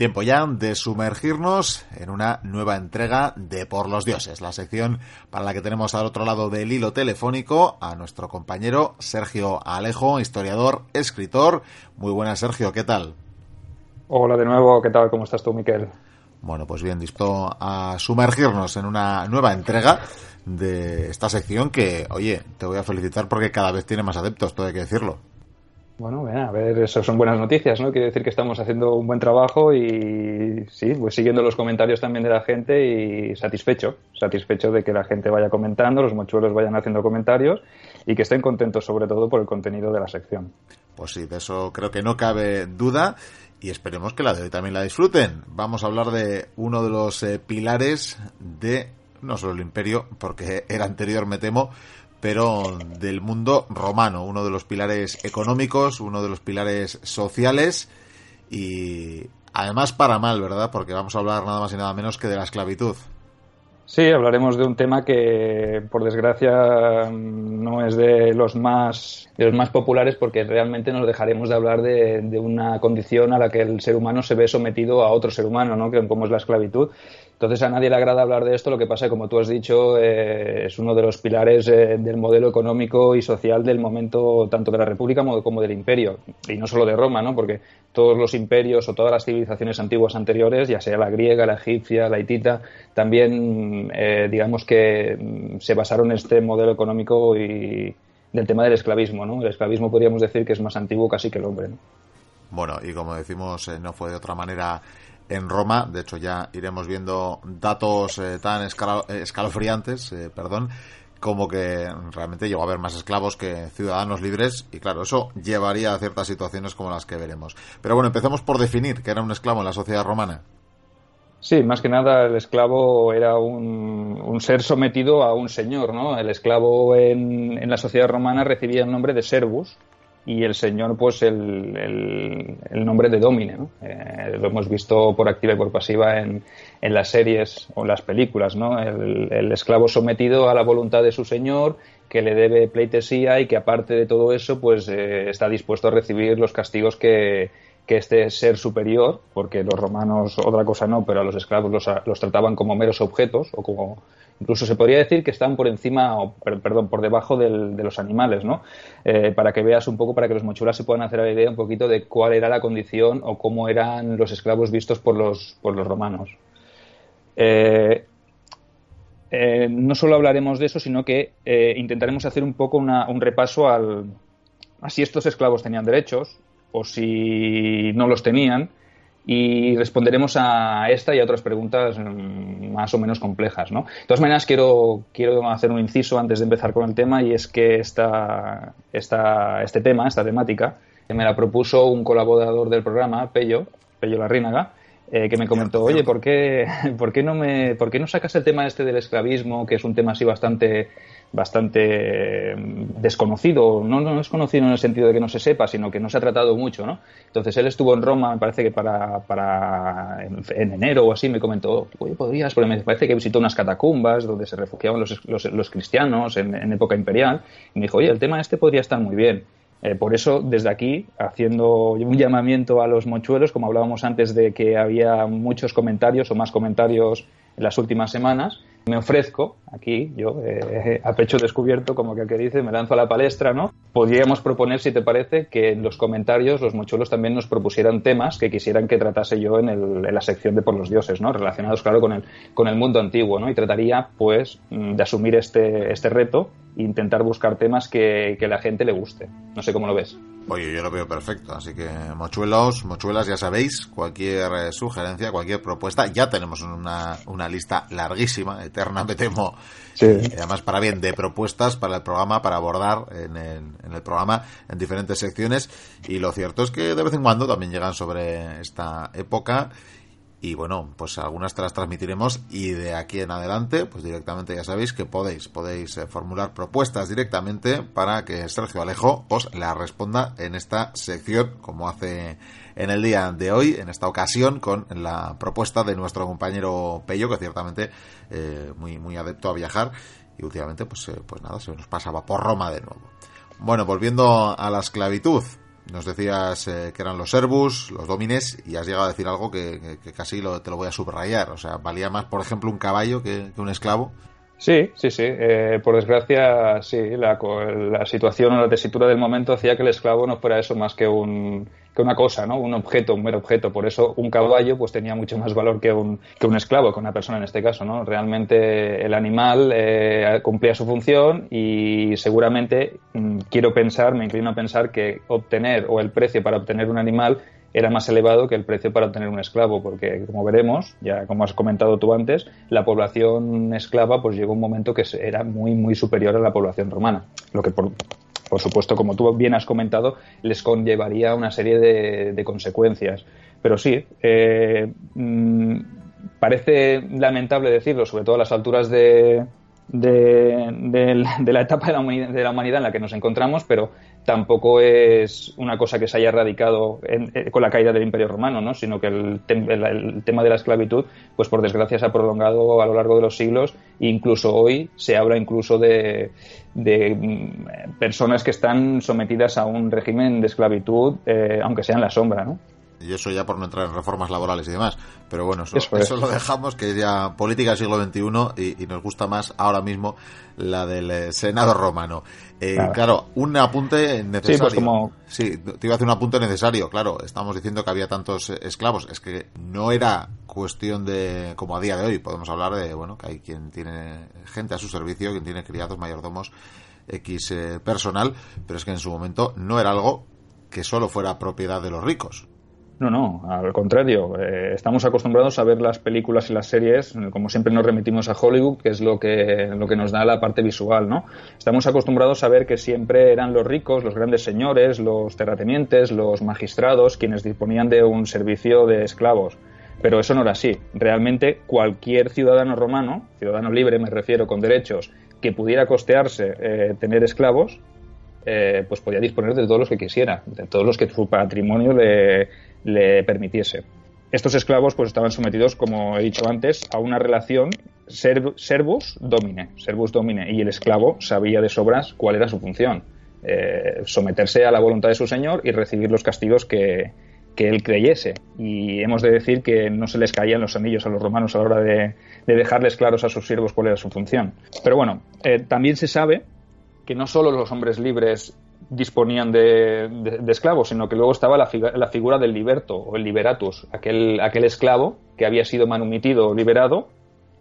Tiempo ya de sumergirnos en una nueva entrega de Por los Dioses, la sección para la que tenemos al otro lado del hilo telefónico a nuestro compañero Sergio Alejo, historiador, escritor. Muy buenas, Sergio, ¿qué tal? Hola de nuevo, ¿qué tal? ¿Cómo estás tú, Miquel? Bueno, pues bien, dispuesto a sumergirnos en una nueva entrega de esta sección que, oye, te voy a felicitar porque cada vez tiene más adeptos, todo hay que decirlo. Bueno, a ver, eso son buenas noticias, ¿no? Quiere decir que estamos haciendo un buen trabajo y sí, pues siguiendo los comentarios también de la gente y satisfecho, satisfecho de que la gente vaya comentando, los mochuelos vayan haciendo comentarios y que estén contentos sobre todo por el contenido de la sección. Pues sí, de eso creo que no cabe duda y esperemos que la de hoy también la disfruten. Vamos a hablar de uno de los eh, pilares de no solo el imperio, porque era anterior, me temo, pero del mundo romano, uno de los pilares económicos, uno de los pilares sociales y además para mal, ¿verdad? Porque vamos a hablar nada más y nada menos que de la esclavitud. Sí, hablaremos de un tema que, por desgracia, no es de los más, de los más populares porque realmente nos dejaremos de hablar de, de, una condición a la que el ser humano se ve sometido a otro ser humano, ¿no? como es la esclavitud. Entonces a nadie le agrada hablar de esto, lo que pasa es como tú has dicho, eh, es uno de los pilares eh, del modelo económico y social del momento tanto de la República como del Imperio, y no solo de Roma, ¿no? porque todos los imperios o todas las civilizaciones antiguas anteriores, ya sea la griega, la egipcia, la hitita, también eh, digamos que mm, se basaron en este modelo económico y del tema del esclavismo. ¿no? El esclavismo podríamos decir que es más antiguo casi que el hombre. ¿no? Bueno, y como decimos, no fue de otra manera en Roma. De hecho, ya iremos viendo datos eh, tan escalofriantes, eh, perdón, como que realmente llegó a haber más esclavos que ciudadanos libres y claro, eso llevaría a ciertas situaciones como las que veremos. Pero bueno, empecemos por definir qué era un esclavo en la sociedad romana. Sí, más que nada el esclavo era un, un ser sometido a un señor, ¿no? El esclavo en, en, la sociedad romana recibía el nombre de servus, y el señor pues el, el, nombre de Domine. ¿no? Eh, lo hemos visto por activa y por pasiva en, en las series o en las películas. ¿no? El, esclavo sometido a la voluntad de su señor que le debe pleitesía y que aparte de todo eso pues eh, está dispuesto a recibir los castigos que, que este ser superior, porque los romanos otra cosa no, pero a los esclavos los, los trataban como meros objetos o como Incluso se podría decir que están por encima, o perdón, por debajo de los animales, ¿no? Eh, para que veas un poco, para que los mochulas se puedan hacer la idea un poquito de cuál era la condición o cómo eran los esclavos vistos por los, por los romanos. Eh, eh, no solo hablaremos de eso, sino que intentaremos hacer un poco un repaso al, a si estos esclavos tenían derechos o si no los tenían y responderemos a esta y a otras preguntas más o menos complejas. ¿no? De todas maneras, quiero, quiero hacer un inciso antes de empezar con el tema y es que esta, este tema, esta temática, me la propuso un colaborador del programa, Pello, Pello Larrínaga, eh, que me comentó, oye, ¿por qué, por, qué no me, ¿por qué no sacas el tema este del esclavismo, que es un tema así bastante bastante mm, desconocido, no, no es conocido en el sentido de que no se sepa, sino que no se ha tratado mucho, ¿no? Entonces él estuvo en Roma, me parece que para, para en, enero o así, me comentó, oye, podrías, porque me parece que visitó unas catacumbas donde se refugiaban los, los, los cristianos en, en, época imperial, y me dijo, oye, el tema este podría estar muy bien. Eh, por eso, desde aquí, haciendo un llamamiento a los mochuelos, como hablábamos antes de que había muchos comentarios o más comentarios en las últimas semanas, me ofrezco aquí, yo eh, a pecho descubierto, como que dice, me lanzo a la palestra, ¿no? Podríamos proponer, si te parece, que en los comentarios los mochuelos también nos propusieran temas que quisieran que tratase yo en, el, en la sección de por los dioses, ¿no? Relacionados, claro, con el, con el mundo antiguo, ¿no? Y trataría, pues, mm, de asumir este, este reto intentar buscar temas que, que la gente le guste. No sé cómo lo ves. Oye, yo lo veo perfecto, así que mochuelos, mochuelas, ya sabéis, cualquier eh, sugerencia, cualquier propuesta, ya tenemos una, una lista larguísima, eterna, me temo, sí. además para bien, de propuestas para el programa, para abordar en el, en el programa en diferentes secciones, y lo cierto es que de vez en cuando también llegan sobre esta época y bueno, pues algunas te las transmitiremos y de aquí en adelante, pues directamente ya sabéis que podéis, podéis eh, formular propuestas directamente para que Sergio Alejo os la responda en esta sección, como hace en el día de hoy, en esta ocasión, con la propuesta de nuestro compañero Pello, que ciertamente eh, muy, muy adepto a viajar y últimamente, pues, eh, pues nada, se nos pasaba por Roma de nuevo. Bueno, volviendo a la esclavitud, nos decías eh, que eran los servus, los domines, y has llegado a decir algo que, casi lo, te lo voy a subrayar. O sea, valía más, por ejemplo, un caballo que, un esclavo. Sí, sí, sí. Eh, por desgracia, sí. La, la situación o la tesitura del momento hacía que el esclavo no fuera eso más que un, que una cosa, ¿no? Un objeto, un mero objeto. Por eso un caballo pues tenía mucho más valor que un, que un esclavo, que una persona en este caso, ¿no? Realmente el animal eh, cumplía su función y seguramente mm, quiero pensar, me inclino a pensar que obtener o el precio para obtener un animal era más elevado que el precio para obtener un esclavo, porque como veremos, ya como has comentado tú antes, la población esclava pues llegó un momento que era muy muy superior a la población romana, lo que por, por supuesto, como tú bien has comentado, les conllevaría una serie de, consecuencias. Pero sí, eh, mm, parece lamentable decirlo, sobre todo a las alturas de, de, la etapa de la, humanidad, en la que nos encontramos, pero tampoco es una cosa que se haya erradicado eh, con la caída del Imperio Romano, ¿no? sino que el, tema de la esclavitud, pues por desgracia se ha prolongado a lo largo de los siglos e incluso hoy se habla incluso de, mm, personas que están sometidas a un régimen de esclavitud, eh, aunque sea en la sombra, ¿no? Y eso ya por no entrar en reformas laborales y demás. Pero bueno, eso, lo dejamos, que es ya política del siglo XXI y, nos gusta más ahora mismo la del eh, Senado romano. Eh, claro. un apunte necesario. Sí, te iba a hacer un apunte necesario. Claro, estamos diciendo que había tantos eh, esclavos. Es que no era cuestión de, como a día de hoy, podemos hablar de, bueno, que hay quien tiene gente a su servicio, quien tiene criados, mayordomos, X personal, pero es que en su momento no era algo que solo fuera propiedad de los ricos. No, no, al contrario. Eh, estamos acostumbrados a ver las películas y las series, como siempre nos remitimos a Hollywood, que es lo que, lo que nos da la parte visual, ¿no? Estamos acostumbrados a ver que siempre eran los ricos, los grandes señores, los terratenientes, los magistrados, quienes disponían de un servicio de esclavos. Pero eso no era así. Realmente cualquier ciudadano romano, ciudadano libre me refiero, con derechos, que pudiera costearse eh, tener esclavos, eh, pues podía disponer de todos los que quisiera, de todos los que su patrimonio le, le permitiese. Estos esclavos pues estaban sometidos, como he dicho antes, a una relación servus domine, servus domine, y el esclavo sabía de sobras cuál era su función, eh, someterse a la voluntad de su señor y recibir los castigos que, él creyese. Y hemos de decir que no se les caían los anillos a los romanos a la hora de, dejarles claros a sus siervos cuál era su función. Pero bueno, eh, también se sabe que no solo los hombres libres disponían de, esclavos, sino que luego estaba la, figura del liberto o el liberatus, aquel, aquel esclavo que había sido manumitido o liberado,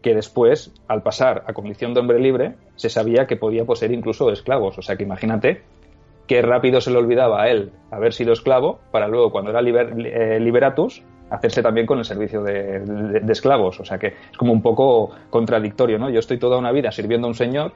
que después, al pasar a condición de hombre libre, se sabía que podía poseer incluso esclavos. O sea que imagínate qué rápido se le olvidaba a él haber sido esclavo para luego, cuando era eh, liberatus, hacerse también con el servicio de, de, esclavos. O sea que es como un poco contradictorio, ¿no? Yo estoy toda una vida sirviendo a un señor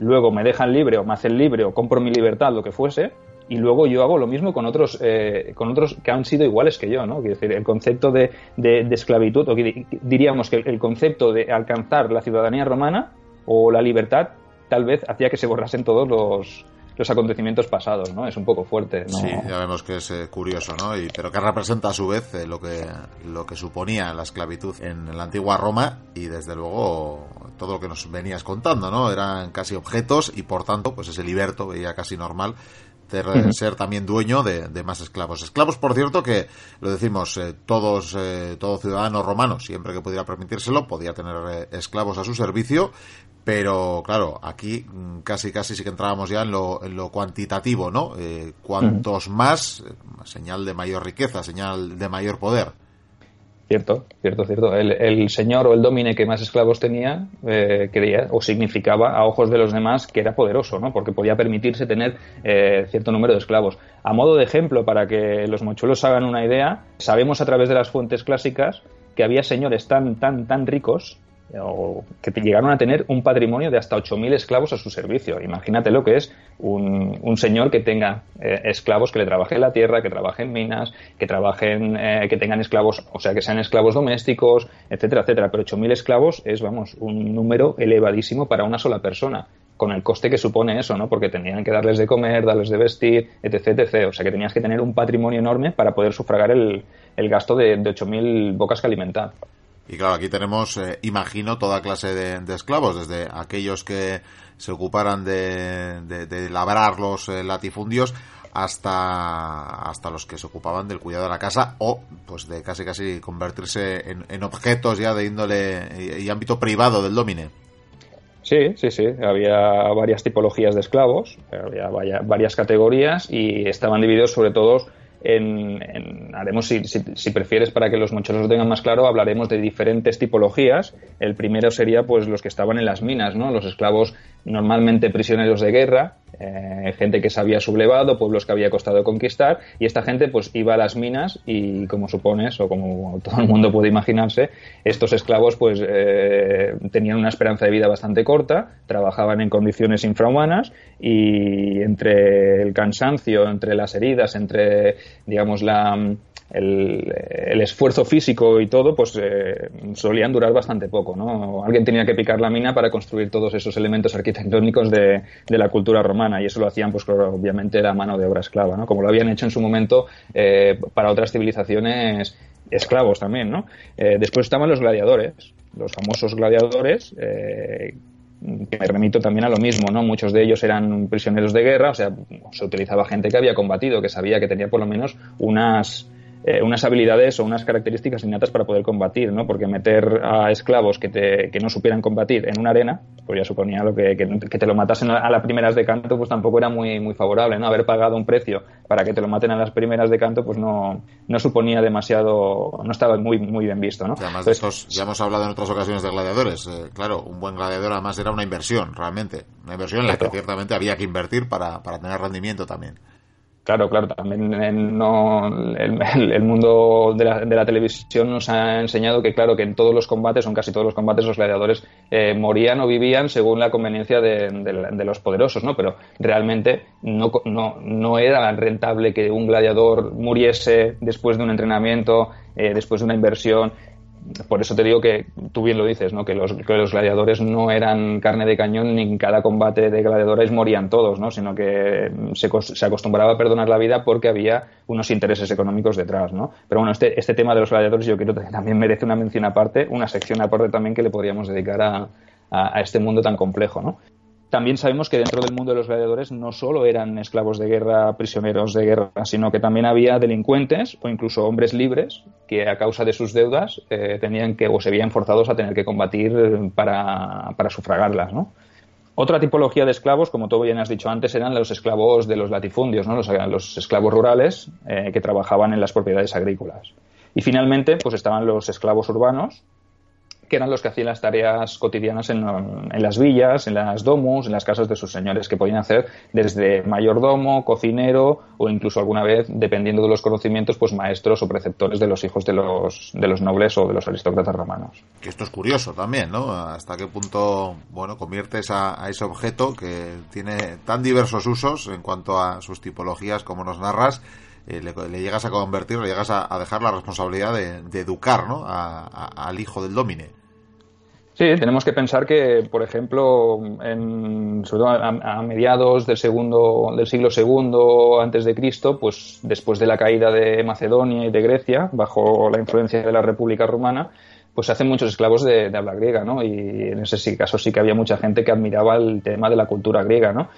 luego me dejan libre o me hacen libre o compro mi libertad, lo que fuese, y luego yo hago lo mismo con otros, eh, con otros que han sido iguales que yo, ¿no? Quiero decir, el concepto de, de, esclavitud, o diríamos que el concepto de alcanzar la ciudadanía romana o la libertad, tal vez hacía que se borrasen todos los, los acontecimientos pasados, ¿no? Es un poco fuerte, ¿no? Sí, ya vemos que es eh, curioso, ¿no? Y, pero que representa a su vez eh, lo que lo que suponía la esclavitud en la antigua Roma y desde luego todo lo que nos venías contando, ¿no? Eran casi objetos y por tanto, pues ese liberto veía casi normal ser también dueño de, más esclavos. Esclavos, por cierto, que lo decimos, eh, todos, todo ciudadano romano, siempre que pudiera permitírselo, podía tener esclavos a su servicio, pero claro, aquí mm, casi casi sí que entrábamos ya en lo, en lo cuantitativo, ¿no? Eh, cuantos más, eh, señal de mayor riqueza, señal de mayor poder. Cierto, cierto, cierto. El, señor o el domine que más esclavos tenía eh, creía o significaba a ojos de los demás que era poderoso, ¿no? Porque podía permitirse tener cierto número de esclavos. A modo de ejemplo, para que los mochuelos hagan una idea, sabemos a través de las fuentes clásicas que había señores tan, tan, tan ricos o que llegaron a tener un patrimonio de hasta 8.000 esclavos a su servicio. Imagínate lo que es un, señor que tenga eh, esclavos que le trabajen la tierra, que trabajen minas, que trabajen, eh, que tengan esclavos, o sea, que sean esclavos domésticos, etcétera, etcétera. Pero 8.000 esclavos es, vamos, un número elevadísimo para una sola persona con el coste que supone eso, ¿no? Porque tenían que darles de comer, darles de vestir, etc, etc. O sea que tenías que tener un patrimonio enorme para poder sufragar el, el gasto de, de 8.000 bocas que alimentar. Y claro, aquí tenemos, eh, imagino, toda clase de, esclavos, desde aquellos que se ocuparan de, de, labrar los eh, latifundios hasta, hasta los que se ocupaban del cuidado de la casa o pues de casi casi convertirse en, objetos ya de índole y, ámbito privado del domine. Sí, sí, sí. Había varias tipologías de esclavos, había varias categorías y estaban divididos sobre todo en, haremos, si, si, prefieres, para que los muchachos lo tengan más claro, hablaremos de diferentes tipologías. El primero sería pues los que estaban en las minas, ¿no? Los esclavos normalmente prisioneros de guerra, eh, gente que se había sublevado, pueblos que había costado conquistar, y esta gente pues iba a las minas y como supones, o como todo el mundo puede imaginarse, estos esclavos pues eh, tenían una esperanza de vida bastante corta, trabajaban en condiciones infrahumanas y entre el cansancio, entre las heridas, entre digamos la el, esfuerzo físico y todo, pues eh, solían durar bastante poco, ¿no? Alguien tenía que picar la mina para construir todos esos elementos arquitectónicos de, la cultura romana y eso lo hacían, pues obviamente era mano de obra esclava, ¿no? Como lo habían hecho en su momento eh, para otras civilizaciones esclavos también, ¿no? Eh, después estaban los gladiadores, los famosos gladiadores, que me remito también a lo mismo, ¿no? Muchos de ellos eran prisioneros de guerra, o sea, se utilizaba gente que había combatido, que sabía que tenía por lo menos unas eh, unas habilidades o unas características innatas para poder combatir, ¿no? Porque meter a esclavos que, te, que no supieran combatir en una arena, pues ya suponía lo que, que, te lo matasen a las primeras de canto, pues tampoco era muy, muy favorable, ¿no? Haber pagado un precio para que te lo maten a las primeras de canto, pues no, no suponía demasiado, no estaba muy, muy bien visto, ¿no? además de estos, ya hemos hablado en otras ocasiones de gladiadores, eh, claro, un buen gladiador además era una inversión, realmente, una inversión en la que ciertamente había que invertir para, para tener rendimiento también. Claro, claro, también no, el, mundo de la, televisión nos ha enseñado que, claro, que en todos los combates, o en casi todos los combates, los gladiadores eh, morían o vivían según la conveniencia de, de, los poderosos, ¿no? Pero realmente no, no, no, era rentable que un gladiador muriese después de un entrenamiento, eh, después de una inversión por eso te digo que tú bien lo dices, ¿no? que, los, los gladiadores no eran carne de cañón ni en cada combate de gladiadores morían todos, ¿no? sino que se, se, acostumbraba a perdonar la vida porque había unos intereses económicos detrás. ¿no? Pero bueno, este, este tema de los gladiadores yo creo que también merece una mención aparte, una sección aparte también que le podríamos dedicar a, a, a este mundo tan complejo. ¿no? También sabemos que dentro del mundo de los gladiadores no solo eran esclavos de guerra, prisioneros de guerra, sino que también había delincuentes o incluso hombres libres que a causa de sus deudas eh, tenían que o se veían forzados a tener que combatir para, para sufragarlas. Otra tipología de esclavos, como tú bien has dicho antes, eran los esclavos de los latifundios, ¿no? los, los esclavos rurales eh, que trabajaban en las propiedades agrícolas. Y finalmente, pues estaban los esclavos urbanos, que eran los que hacían las tareas cotidianas en, las villas, en las domus, en las casas de sus señores, que podían hacer desde mayordomo, cocinero o incluso alguna vez, dependiendo de los conocimientos, pues maestros o preceptores de los hijos de los, de los nobles o de los aristócratas romanos. Que esto es curioso también, ¿no? Hasta qué punto, bueno, conviertes a, ese objeto que tiene tan diversos usos en cuanto a sus tipologías como nos narras, eh, le, llegas a convertir, le llegas a, dejar la responsabilidad de, educar ¿no? al hijo del domine. Sí, tenemos que pensar que, por ejemplo, en, sobre todo a, mediados del segundo del siglo II antes de Cristo, pues después de la caída de Macedonia y de Grecia, bajo la influencia de la República Romana, pues se hacen muchos esclavos de, habla griega, ¿no? Y en ese caso sí que había mucha gente que admiraba el tema de la cultura griega, ¿no?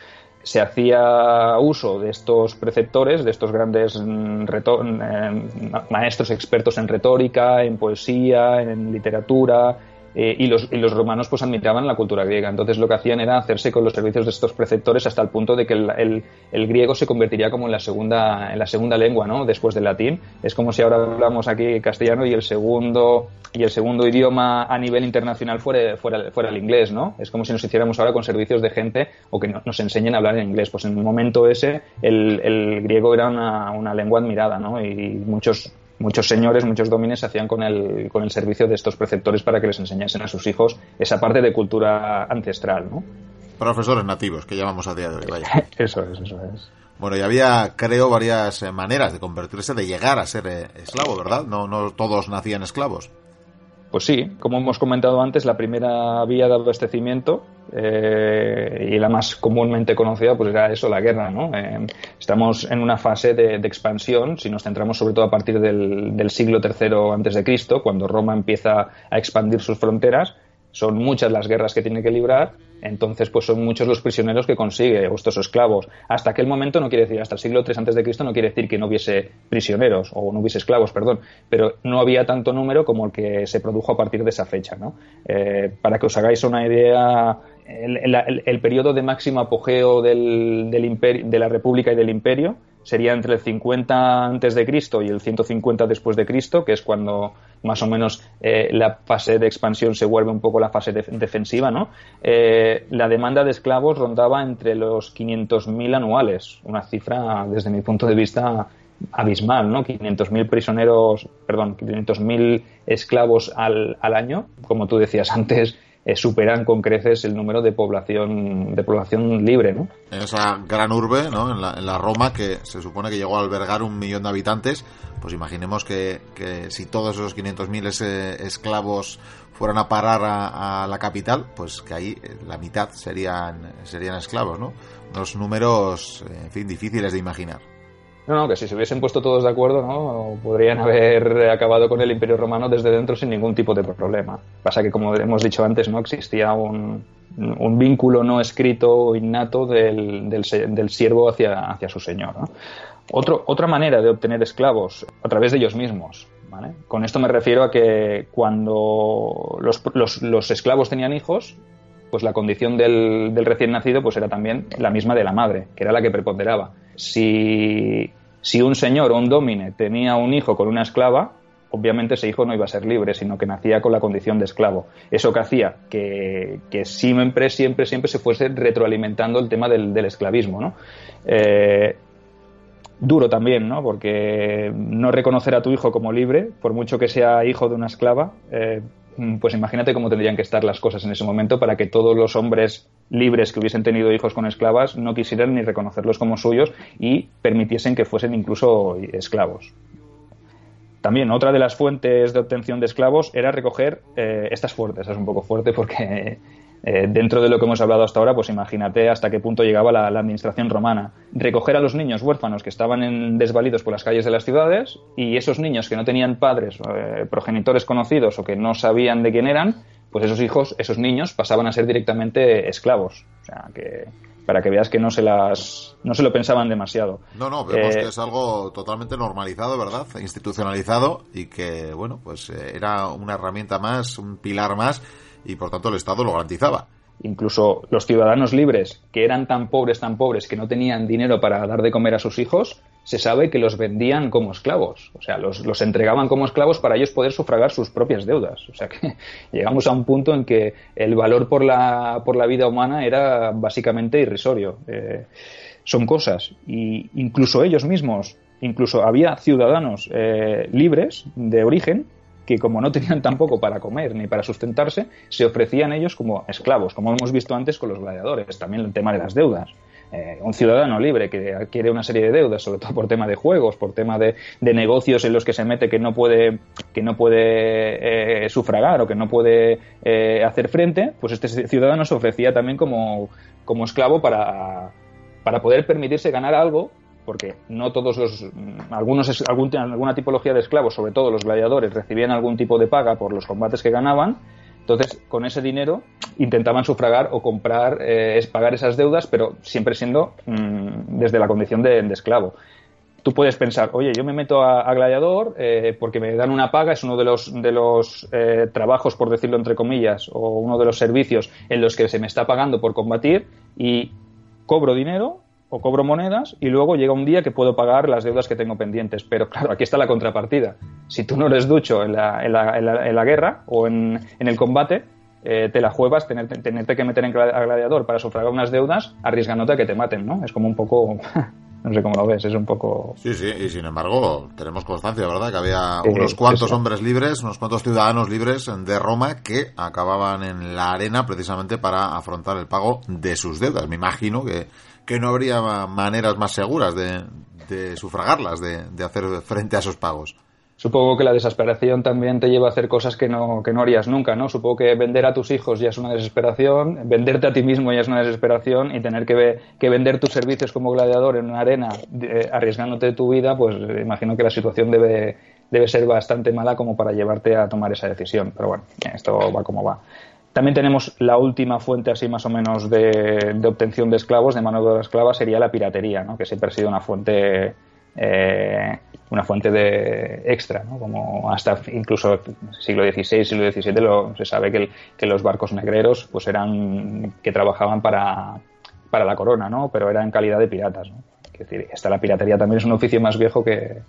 se hacía uso de estos preceptores, de estos grandes mm, mm, maestros expertos en retórica, en poesía, en literatura, eh, y, los, y, los, romanos pues admiraban la cultura griega. Entonces lo que hacían era hacerse con los servicios de estos preceptores hasta el punto de que el, el, griego se convertiría como en la segunda, en la segunda lengua, ¿no? Después del latín. Es como si ahora hablamos aquí castellano y el segundo, y el segundo idioma a nivel internacional fuera, fuera, fuera el inglés, ¿no? Es como si nos hiciéramos ahora con servicios de gente o que nos enseñen a hablar en inglés. Pues en un momento ese el, el griego era una, una lengua admirada, ¿no? Y muchos muchos señores, muchos domines se hacían con el, con el servicio de estos preceptores para que les enseñasen a sus hijos esa parte de cultura ancestral, ¿no? Profesores nativos, que llamamos a día de hoy, vaya. eso es, eso es. Bueno, y había, creo, varias eh, maneras de convertirse, de llegar a ser eh, esclavo, ¿verdad? No, no todos nacían esclavos. Pues sí, como hemos comentado antes, la primera vía de abastecimiento eh, y la más comúnmente conocida pues era eso, la guerra. ¿no? Eh, estamos en una fase de, expansión, si nos centramos sobre todo a partir del, siglo III Cristo, cuando Roma empieza a expandir sus fronteras, son muchas las guerras que tiene que librar, entonces pues son muchos los prisioneros que consigue, o estos esclavos. Hasta aquel momento no quiere decir, hasta el siglo III antes de Cristo no quiere decir que no hubiese prisioneros, o no hubiese esclavos, perdón, pero no había tanto número como el que se produjo a partir de esa fecha, ¿no? Eh, para que os hagáis una idea, el, periodo de máximo apogeo del, de la República y del Imperio sería entre el 50 antes de Cristo y el 150 después de Cristo, que es cuando más o menos eh, la fase de expansión se vuelve un poco la fase defensiva, ¿no? Eh, la demanda de esclavos rondaba entre los 500.000 anuales, una cifra desde mi punto de vista abismal, ¿no? 500.000 prisioneros, perdón, 500.000 esclavos al, al año, como tú decías antes, eh, superan con creces el número de población de población libre, ¿no? En esa gran urbe, ¿no? En la, en la Roma, que se supone que llegó a albergar un millón de habitantes, pues imaginemos que, que si todos esos 500.000 esclavos fueran a parar a, la capital, pues que ahí eh, la mitad serían, serían esclavos, ¿no? Unos números, en fin, difíciles de imaginar. No, no, que si se hubiesen puesto todos de acuerdo, ¿no? Podrían haber acabado con el Imperio Romano desde dentro sin ningún tipo de problema. Pasa que, como hemos dicho antes, no existía un, vínculo no escrito o innato del, del, siervo hacia, hacia su señor. otra manera de obtener esclavos a través de ellos mismos. Con esto me refiero a que cuando los, los, los esclavos tenían hijos, pues la condición del, del, recién nacido pues era también la misma de la madre, que era la que preponderaba. Si si un señor o un domine tenía un hijo con una esclava, obviamente ese hijo no iba a ser libre, sino que nacía con la condición de esclavo. Eso que hacía que, siempre, siempre, siempre se fuese retroalimentando el tema del, esclavismo, ¿no? Eh, duro también, ¿no? Porque no reconocer a tu hijo como libre, por mucho que sea hijo de una esclava, eh, pues imagínate cómo tendrían que estar las cosas en ese momento para que todos los hombres libres que hubiesen tenido hijos con esclavas no quisieran ni reconocerlos como suyos y permitiesen que fuesen incluso esclavos. También otra de las fuentes de obtención de esclavos era recoger eh, estas fuertes. Es un poco fuerte porque eh, dentro de lo que hemos hablado hasta ahora, pues imagínate hasta qué punto llegaba la, administración romana. Recoger a los niños huérfanos que estaban en, desvalidos por las calles de las ciudades y esos niños que no tenían padres, eh, progenitores conocidos o que no sabían de quién eran, pues esos hijos, esos niños pasaban a ser directamente esclavos. O sea, que para que veas que no se las no se lo pensaban demasiado. No, no, vemos eh, que es algo totalmente normalizado, ¿verdad? Institucionalizado y que, bueno, pues era una herramienta más, un pilar más y por tanto el Estado lo garantizaba. Incluso los ciudadanos libres, que eran tan pobres, tan pobres, que no tenían dinero para dar de comer a sus hijos, se sabe que los vendían como esclavos. O sea, los, los entregaban como esclavos para ellos poder sufragar sus propias deudas. O sea que llegamos a un punto en que el valor por la, por la vida humana era básicamente irrisorio. Eh, son cosas. Y incluso ellos mismos, incluso había ciudadanos eh, libres de origen que como no tenían tampoco para comer ni para sustentarse, se ofrecían ellos como esclavos, como hemos visto antes con los gladiadores, también el tema de las deudas. Eh, un ciudadano libre que adquiere una serie de deudas, sobre todo por tema de juegos, por tema de, negocios en los que se mete que no puede, que no puede eh, sufragar o que no puede eh, hacer frente, pues este ciudadano se ofrecía también como, como esclavo para, para poder permitirse ganar algo porque no todos los algunos alguna tipología de esclavos, sobre todo los gladiadores, recibían algún tipo de paga por los combates que ganaban. Entonces, con ese dinero intentaban sufragar o comprar, eh, pagar esas deudas, pero siempre siendo mm, desde la condición de, esclavo. Tú puedes pensar, oye, yo me meto a, gladiador eh, porque me dan una paga, es uno de los, de los eh, trabajos, por decirlo entre comillas, o uno de los servicios en los que se me está pagando por combatir y cobro dinero o cobro monedas y luego llega un día que puedo pagar las deudas que tengo pendientes. Pero claro, aquí está la contrapartida. Si tú no eres ducho en la, en la, en la, guerra o en, el combate, eh, te la juegas, tenerte, tenerte que meter en gladiador para sufragar unas deudas, arriesgándote a que te maten, ¿no? Es como un poco... no sé cómo lo ves, es un poco... Sí, sí, y sin embargo tenemos constancia, ¿verdad? Que había unos cuantos hombres libres, unos cuantos ciudadanos libres de Roma que acababan en la arena precisamente para afrontar el pago de sus deudas. Me imagino que que no habría maneras más seguras de, sufragarlas, de, hacer frente a esos pagos. Supongo que la desesperación también te lleva a hacer cosas que no, que no harías nunca, ¿no? Supongo que vender a tus hijos ya es una desesperación, venderte a ti mismo ya es una desesperación y tener que, que vender tus servicios como gladiador en una arena arriesgándote tu vida, pues imagino que la situación debe, debe ser bastante mala como para llevarte a tomar esa decisión. Pero bueno, esto va como va. También tenemos la última fuente así más o menos de, obtención de esclavos, de mano de obra esclava, sería la piratería, ¿no? que siempre ha sido una fuente eh, una fuente de extra, ¿no? como hasta incluso siglo XVI, siglo XVII lo, se sabe que, que, los barcos negreros pues eran que trabajaban para, para la corona, ¿no? pero era en calidad de piratas. ¿no? Es decir, esta la piratería también es un oficio más viejo que,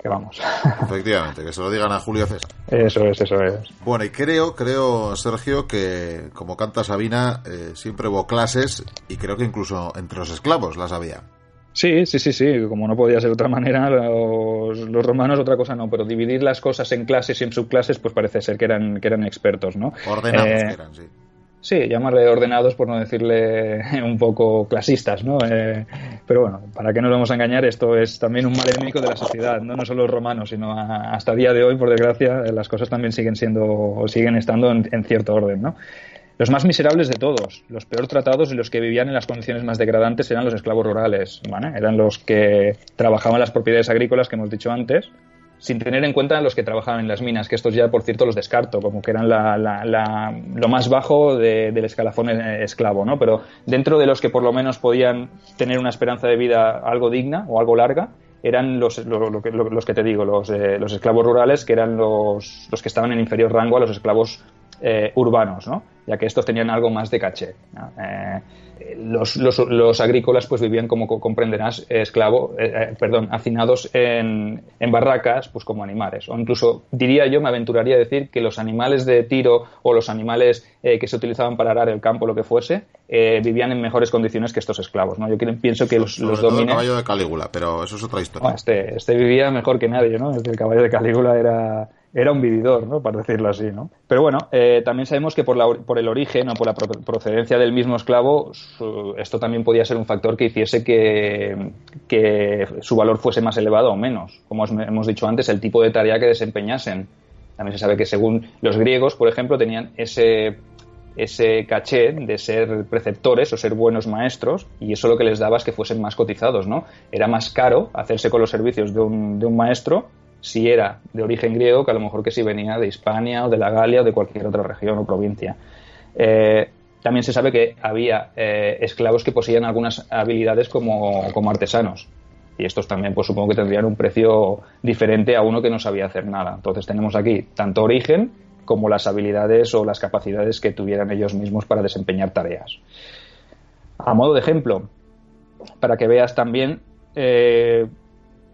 que vamos. Efectivamente, que se lo digan a Julio César. Eso es, eso es. Bueno, y creo, creo, Sergio, que como canta Sabina, eh, siempre hubo clases y creo que incluso entre los esclavos las había. Sí, sí, sí, sí, como no podía ser de otra manera, los, los, romanos otra cosa no, pero dividir las cosas en clases y en subclases, pues parece ser que eran, que eran expertos, ¿no? Ordenados eh, eran, sí. Sí, llamarle ordenados por no decirle un poco clasistas, ¿no? Eh, pero bueno, para que no lo vamos a engañar, esto es también un mal enemigo de la sociedad, ¿no? No solo los romanos, sino hasta día de hoy, por desgracia, las cosas también siguen siendo o siguen estando en, cierto orden, ¿no? Los más miserables de todos, los peor tratados y los que vivían en las condiciones más degradantes eran los esclavos rurales. Eran los que trabajaban las propiedades agrícolas que hemos dicho antes, sin tener en cuenta los que trabajaban en las minas, que estos ya, por cierto, los descarto, como que eran lo más bajo del escalafón esclavo, ¿no? Pero dentro de los que por lo menos podían tener una esperanza de vida algo digna o algo larga, eran los, los que te digo, los, eh, los esclavos rurales, que eran los, los que estaban en inferior rango a los esclavos eh, urbanos, ¿no? ya que estos tenían algo más de caché. Eh, los, los, agrícolas pues vivían, como comprenderás, esclavo, eh, perdón, hacinados en, en, barracas pues como animales. O incluso, diría yo, me aventuraría a decir que los animales de tiro o los animales que se utilizaban para arar el campo, lo que fuese, vivían en mejores condiciones que estos esclavos. ¿no? Yo pienso que los, los el caballo de Calígula, pero eso es otra historia. este, este vivía mejor que nadie, ¿no? El caballo de Calígula era era un vividor, ¿no? Para decirlo así, ¿no? Pero bueno, eh, también sabemos que por, la, por el origen o por la procedencia del mismo esclavo, esto también podía ser un factor que hiciese que, su valor fuese más elevado o menos. Como hemos dicho antes, el tipo de tarea que desempeñasen. También se sabe que según los griegos, por ejemplo, tenían ese, ese caché de ser preceptores o ser buenos maestros y eso lo que les daba es que fuesen más cotizados, ¿no? Era más caro hacerse con los servicios de un, de un maestro si era de origen griego que a lo mejor que si venía de Hispania o de la Galia o de cualquier otra región o provincia. Eh, también se sabe que había eh, esclavos que poseían algunas habilidades como, artesanos. Y estos también, pues supongo que tendrían un precio diferente a uno que no sabía hacer nada. Entonces tenemos aquí tanto origen como las habilidades o las capacidades que tuvieran ellos mismos para desempeñar tareas. A modo de ejemplo, para que veas también eh,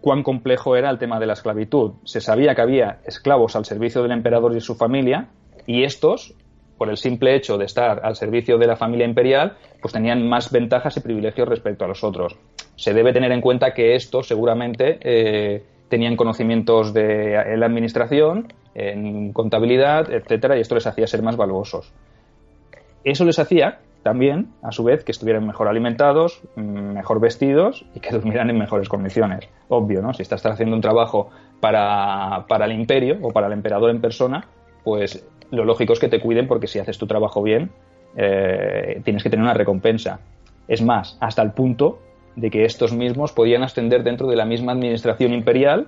cuán complejo era el tema de la esclavitud. Se sabía que había esclavos al servicio del emperador y su familia, y estos, por el simple hecho de estar al servicio de la familia imperial, pues tenían más ventajas y privilegios respecto a los otros. Se debe tener en cuenta que estos seguramente eh, tenían conocimientos de en la administración, en contabilidad, etcétera, y esto les hacía ser más valuosos. Eso les hacía también, a su vez, que estuvieran mejor alimentados, mejor vestidos y que durmieran en mejores condiciones. Obvio, ¿no? Si estás haciendo un trabajo para, el imperio o para el emperador en persona, pues lo lógico es que te cuiden porque si haces tu trabajo bien, eh, tienes que tener una recompensa. Es más, hasta el punto de que estos mismos podían ascender dentro de la misma administración imperial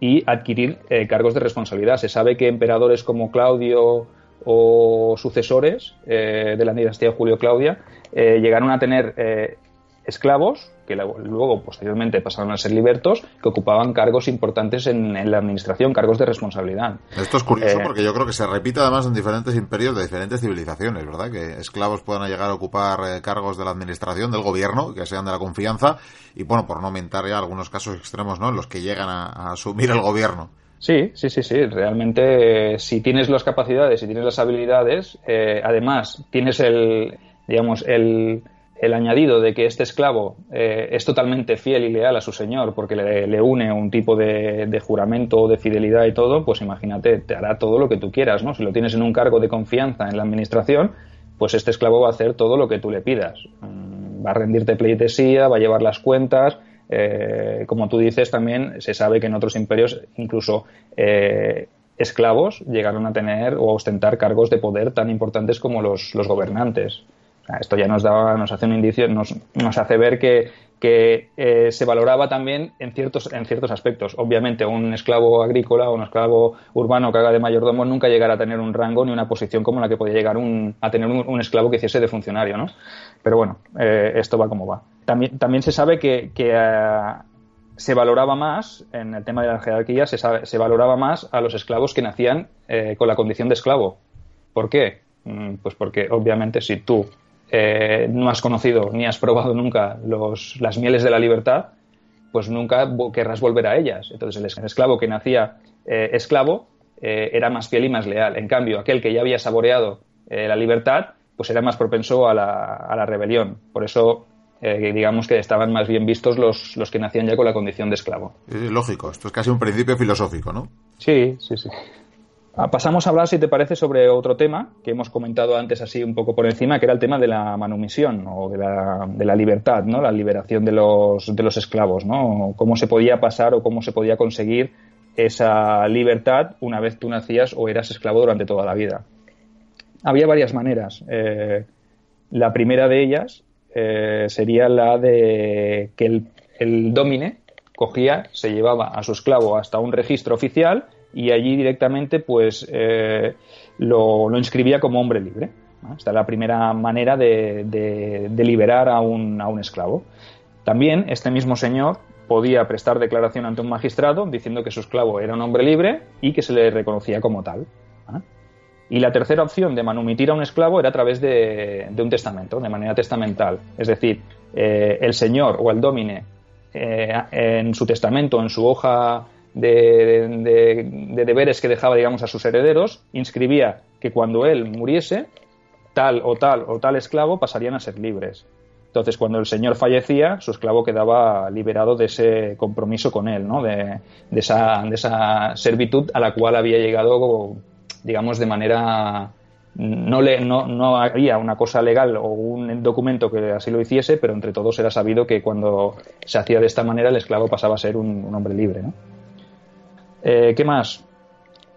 y adquirir eh, cargos de responsabilidad. Se sabe que emperadores como Claudio o sucesores eh, de la dinastía Julio-Claudia eh, llegaron a tener eh, esclavos que luego posteriormente pasaron a ser libertos que ocupaban cargos importantes en, la administración, cargos de responsabilidad. Esto es curioso porque yo creo que se repite además en diferentes imperios de diferentes civilizaciones, ¿verdad? Que esclavos puedan llegar a ocupar cargos de la administración, del gobierno, que sean de la confianza y bueno, por no aumentar ya algunos casos extremos, ¿no? En los que llegan a asumir el gobierno. Sí, sí, sí, sí. Realmente, si tienes las capacidades, si tienes las habilidades, eh, además tienes el, digamos, el, el, añadido de que este esclavo eh, es totalmente fiel y leal a su señor porque le, le une un tipo de, de, juramento, de fidelidad y todo, pues imagínate, te hará todo lo que tú quieras, ¿no? Si lo tienes en un cargo de confianza en la administración, pues este esclavo va a hacer todo lo que tú le pidas. Mm, va a rendirte pleitesía, va a llevar las cuentas, eh, como tú dices, también se sabe que en otros imperios incluso eh, esclavos llegaron a tener o a ostentar cargos de poder tan importantes como los, gobernantes. Esto ya nos da, nos hace un indicio, nos, nos hace ver que, eh, se valoraba también en ciertos, en ciertos aspectos. Obviamente, un esclavo agrícola o un esclavo urbano que haga de mayordomo nunca llegará a tener un rango ni una posición como la que podía llegar un, a tener un, esclavo que hiciese de funcionario, ¿no? Pero bueno, esto va como va. También, también se sabe que, que eh, se valoraba más, en el tema de la jerarquía, se, se valoraba más a los esclavos que nacían con la condición de esclavo. ¿Por qué? Mm, pues porque obviamente si tú eh, no has conocido ni has probado nunca los, las mieles de la libertad, pues nunca querrás volver a ellas. Entonces el esclavo que nacía eh, esclavo eh, era más fiel y más leal. En cambio, aquel que ya había saboreado la libertad, pues era más propenso a la, a la rebelión. Por eso digamos que estaban más bien vistos los, los que nacían ya con la condición de esclavo. Es lógico, esto es casi un principio filosófico, ¿no? Sí, sí, sí. Ah, pasamos a hablar, si te parece, sobre otro tema que hemos comentado antes así un poco por encima, que era el tema de la manumisión o de la, de la libertad, ¿no? La liberación de los, de los esclavos, ¿no? Cómo se podía pasar o cómo se podía conseguir esa libertad una vez tú nacías o eras esclavo durante toda la vida. Había varias maneras. Eh, la primera de ellas eh, sería la de que el, domine cogía, se llevaba a su esclavo hasta un registro oficial y allí directamente pues eh, lo, inscribía como hombre libre. Esta es la primera manera de, liberar a un, esclavo. También este mismo señor podía prestar declaración ante un magistrado diciendo que su esclavo era un hombre libre y que se le reconocía como tal. Y la tercera opción de manumitir a un esclavo era a través de, un testamento, de manera testamental. Es decir, eh, el señor o el domine eh, en su testamento, en su hoja de, deberes que dejaba, digamos, a sus herederos, inscribía que cuando él muriese, tal o tal o tal esclavo pasarían a ser libres. Entonces, cuando el señor fallecía, su esclavo quedaba liberado de ese compromiso con él, ¿no? de, esa, de esa servitud a la cual había llegado, digamos, de manera no, le, no, no, había una cosa legal o un documento que así lo hiciese, pero entre todos era sabido que cuando se hacía de esta manera el esclavo pasaba a ser un, hombre libre. ¿no? Eh, ¿Qué más?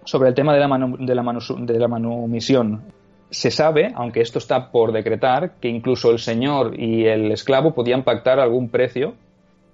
Sobre el tema de la, de, la de la manumisión. Se sabe, aunque esto está por decretar, que incluso el señor y el esclavo podían pactar algún precio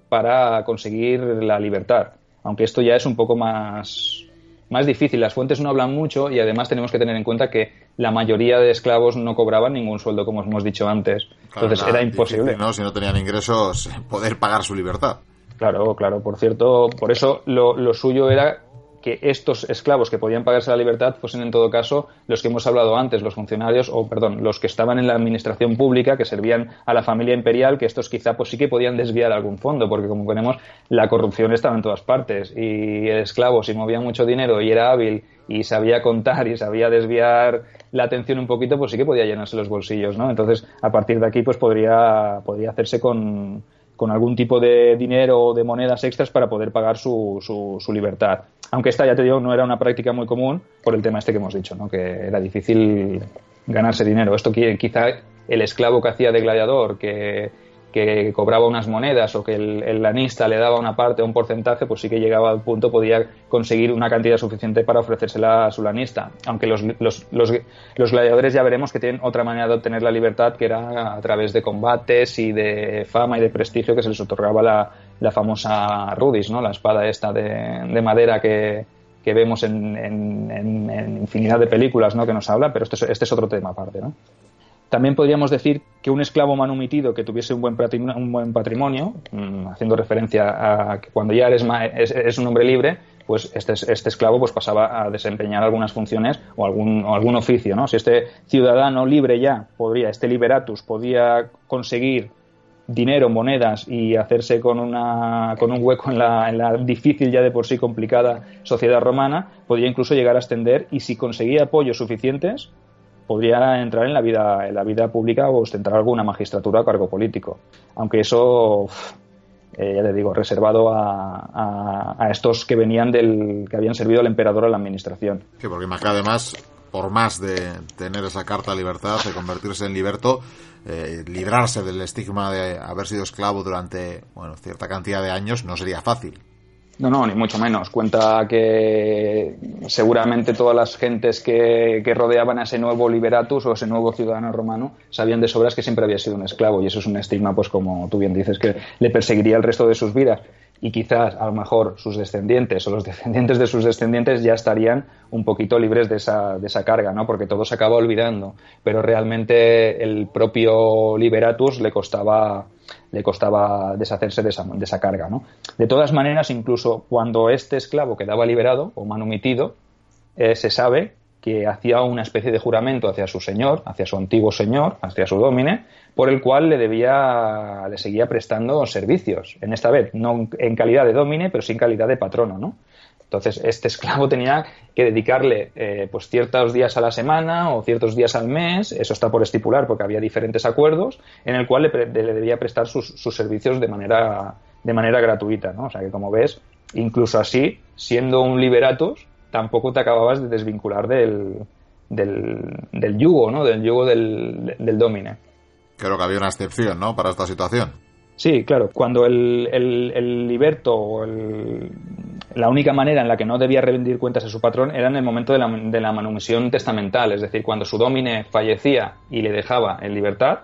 para conseguir la libertad. Aunque esto ya es un poco más, más difícil. Las fuentes no hablan mucho y además tenemos que tener en cuenta que la mayoría de esclavos no cobraban ningún sueldo, como hemos dicho antes. Entonces era imposible. ¿no? Si no tenían ingresos, poder pagar su libertad. Claro, claro. Por cierto, por eso lo, lo suyo era que estos esclavos que podían pagarse la libertad fuesen en todo caso los que hemos hablado antes, los funcionarios, o perdón, los que estaban en la administración pública, que servían a la familia imperial, que estos quizá pues sí que podían desviar algún fondo, porque como ponemos, la corrupción estaba en todas partes y el esclavo si movía mucho dinero y era hábil y sabía contar y sabía desviar la atención un poquito, pues sí que podía llenarse los bolsillos, ¿no? Entonces, a partir de aquí, pues podría, podría hacerse con, con algún tipo de dinero o de monedas extras para poder pagar su, su, libertad. Aunque esta, ya te digo, no era una práctica muy común por el tema este que hemos dicho, ¿no? que era difícil ganarse dinero. Esto quizá el esclavo que hacía de gladiador, que que cobraba unas monedas o que el, lanista le daba una parte o un porcentaje, pues sí que llegaba al punto, podía conseguir una cantidad suficiente para ofrecérsela a su lanista. Aunque los, los, los, gladiadores ya veremos que tienen otra manera de obtener la libertad, que era a través de combates y de fama y de prestigio que se les otorgaba la, la famosa rudis, ¿no? la espada esta de, de madera que, que vemos en, en, en, infinidad de películas ¿no? que nos habla, pero este es, este es otro tema aparte. ¿no? También podríamos decir que un esclavo manumitido que tuviese un buen, un buen patrimonio, mm, haciendo referencia a que cuando ya eres, es, un hombre libre, pues este, este, esclavo pues pasaba a desempeñar algunas funciones o algún, oficio. ¿no? Si este ciudadano libre ya podría, este liberatus, podía conseguir dinero, monedas y hacerse con, una, con un hueco en la, en la difícil ya de por sí complicada sociedad romana, podría incluso llegar a ascender y si conseguía apoyos suficientes, podría entrar en la vida en la vida pública o ostentar alguna magistratura o cargo político. Aunque eso, eh, ya te digo, reservado a, a, estos que venían del que habían servido al emperador a la administración. Sí, porque además, por más de tener esa carta de libertad, de convertirse en liberto, eh, librarse del estigma de haber sido esclavo durante bueno cierta cantidad de años no sería fácil. No, no, ni mucho menos. Cuenta que seguramente todas las gentes que, que, rodeaban a ese nuevo liberatus o ese nuevo ciudadano romano sabían de sobras que siempre había sido un esclavo y eso es un estigma, pues como tú bien dices, que le perseguiría el resto de sus vidas y quizás a lo mejor sus descendientes o los descendientes de sus descendientes ya estarían un poquito libres de esa, de esa carga, ¿no? Porque todo se acaba olvidando, pero realmente el propio Liberatus le costaba le costaba deshacerse de esa, de esa carga, ¿no? De todas maneras, incluso cuando este esclavo quedaba liberado o manumitido, eh, se sabe que hacía una especie de juramento hacia su señor, hacia su antiguo señor, hacia su domine, por el cual le debía, le seguía prestando servicios. En esta vez, no en calidad de domine, pero sí en calidad de patrono, ¿no? Entonces, este esclavo tenía que dedicarle eh, pues ciertos días a la semana o ciertos días al mes, eso está por estipular porque había diferentes acuerdos, en el cual le, debía prestar sus, sus, servicios de manera, de manera gratuita, ¿no? O sea que, como ves, incluso así, siendo un liberatus, tampoco te acababas de desvincular del, del, yugo, ¿no? Del yugo del, del domine. Creo que había una excepción, ¿no? Para esta situación. Sí, claro. Cuando el, el, liberto o la única manera en la que no debía rendir cuentas a su patrón era en el momento de la, de la manumisión testamental, es decir, cuando su domine fallecía y le dejaba en libertad,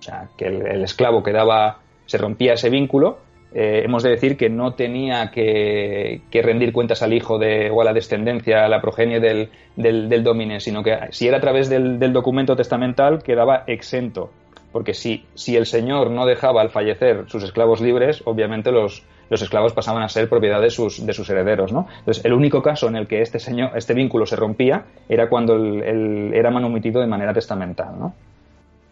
o sea, que el, esclavo quedaba, se rompía ese vínculo, eh, hemos de decir que no tenía que, rendir cuentas al hijo de, o a la descendencia, a la progenie del, del, del domine, sino que si era a través del, del documento testamental quedaba exento porque si, si el señor no dejaba al fallecer sus esclavos libres, obviamente los, los esclavos pasaban a ser propiedad de sus, de sus herederos, ¿no? Entonces, el único caso en el que este, señor, este vínculo se rompía era cuando era manumitido de manera testamental.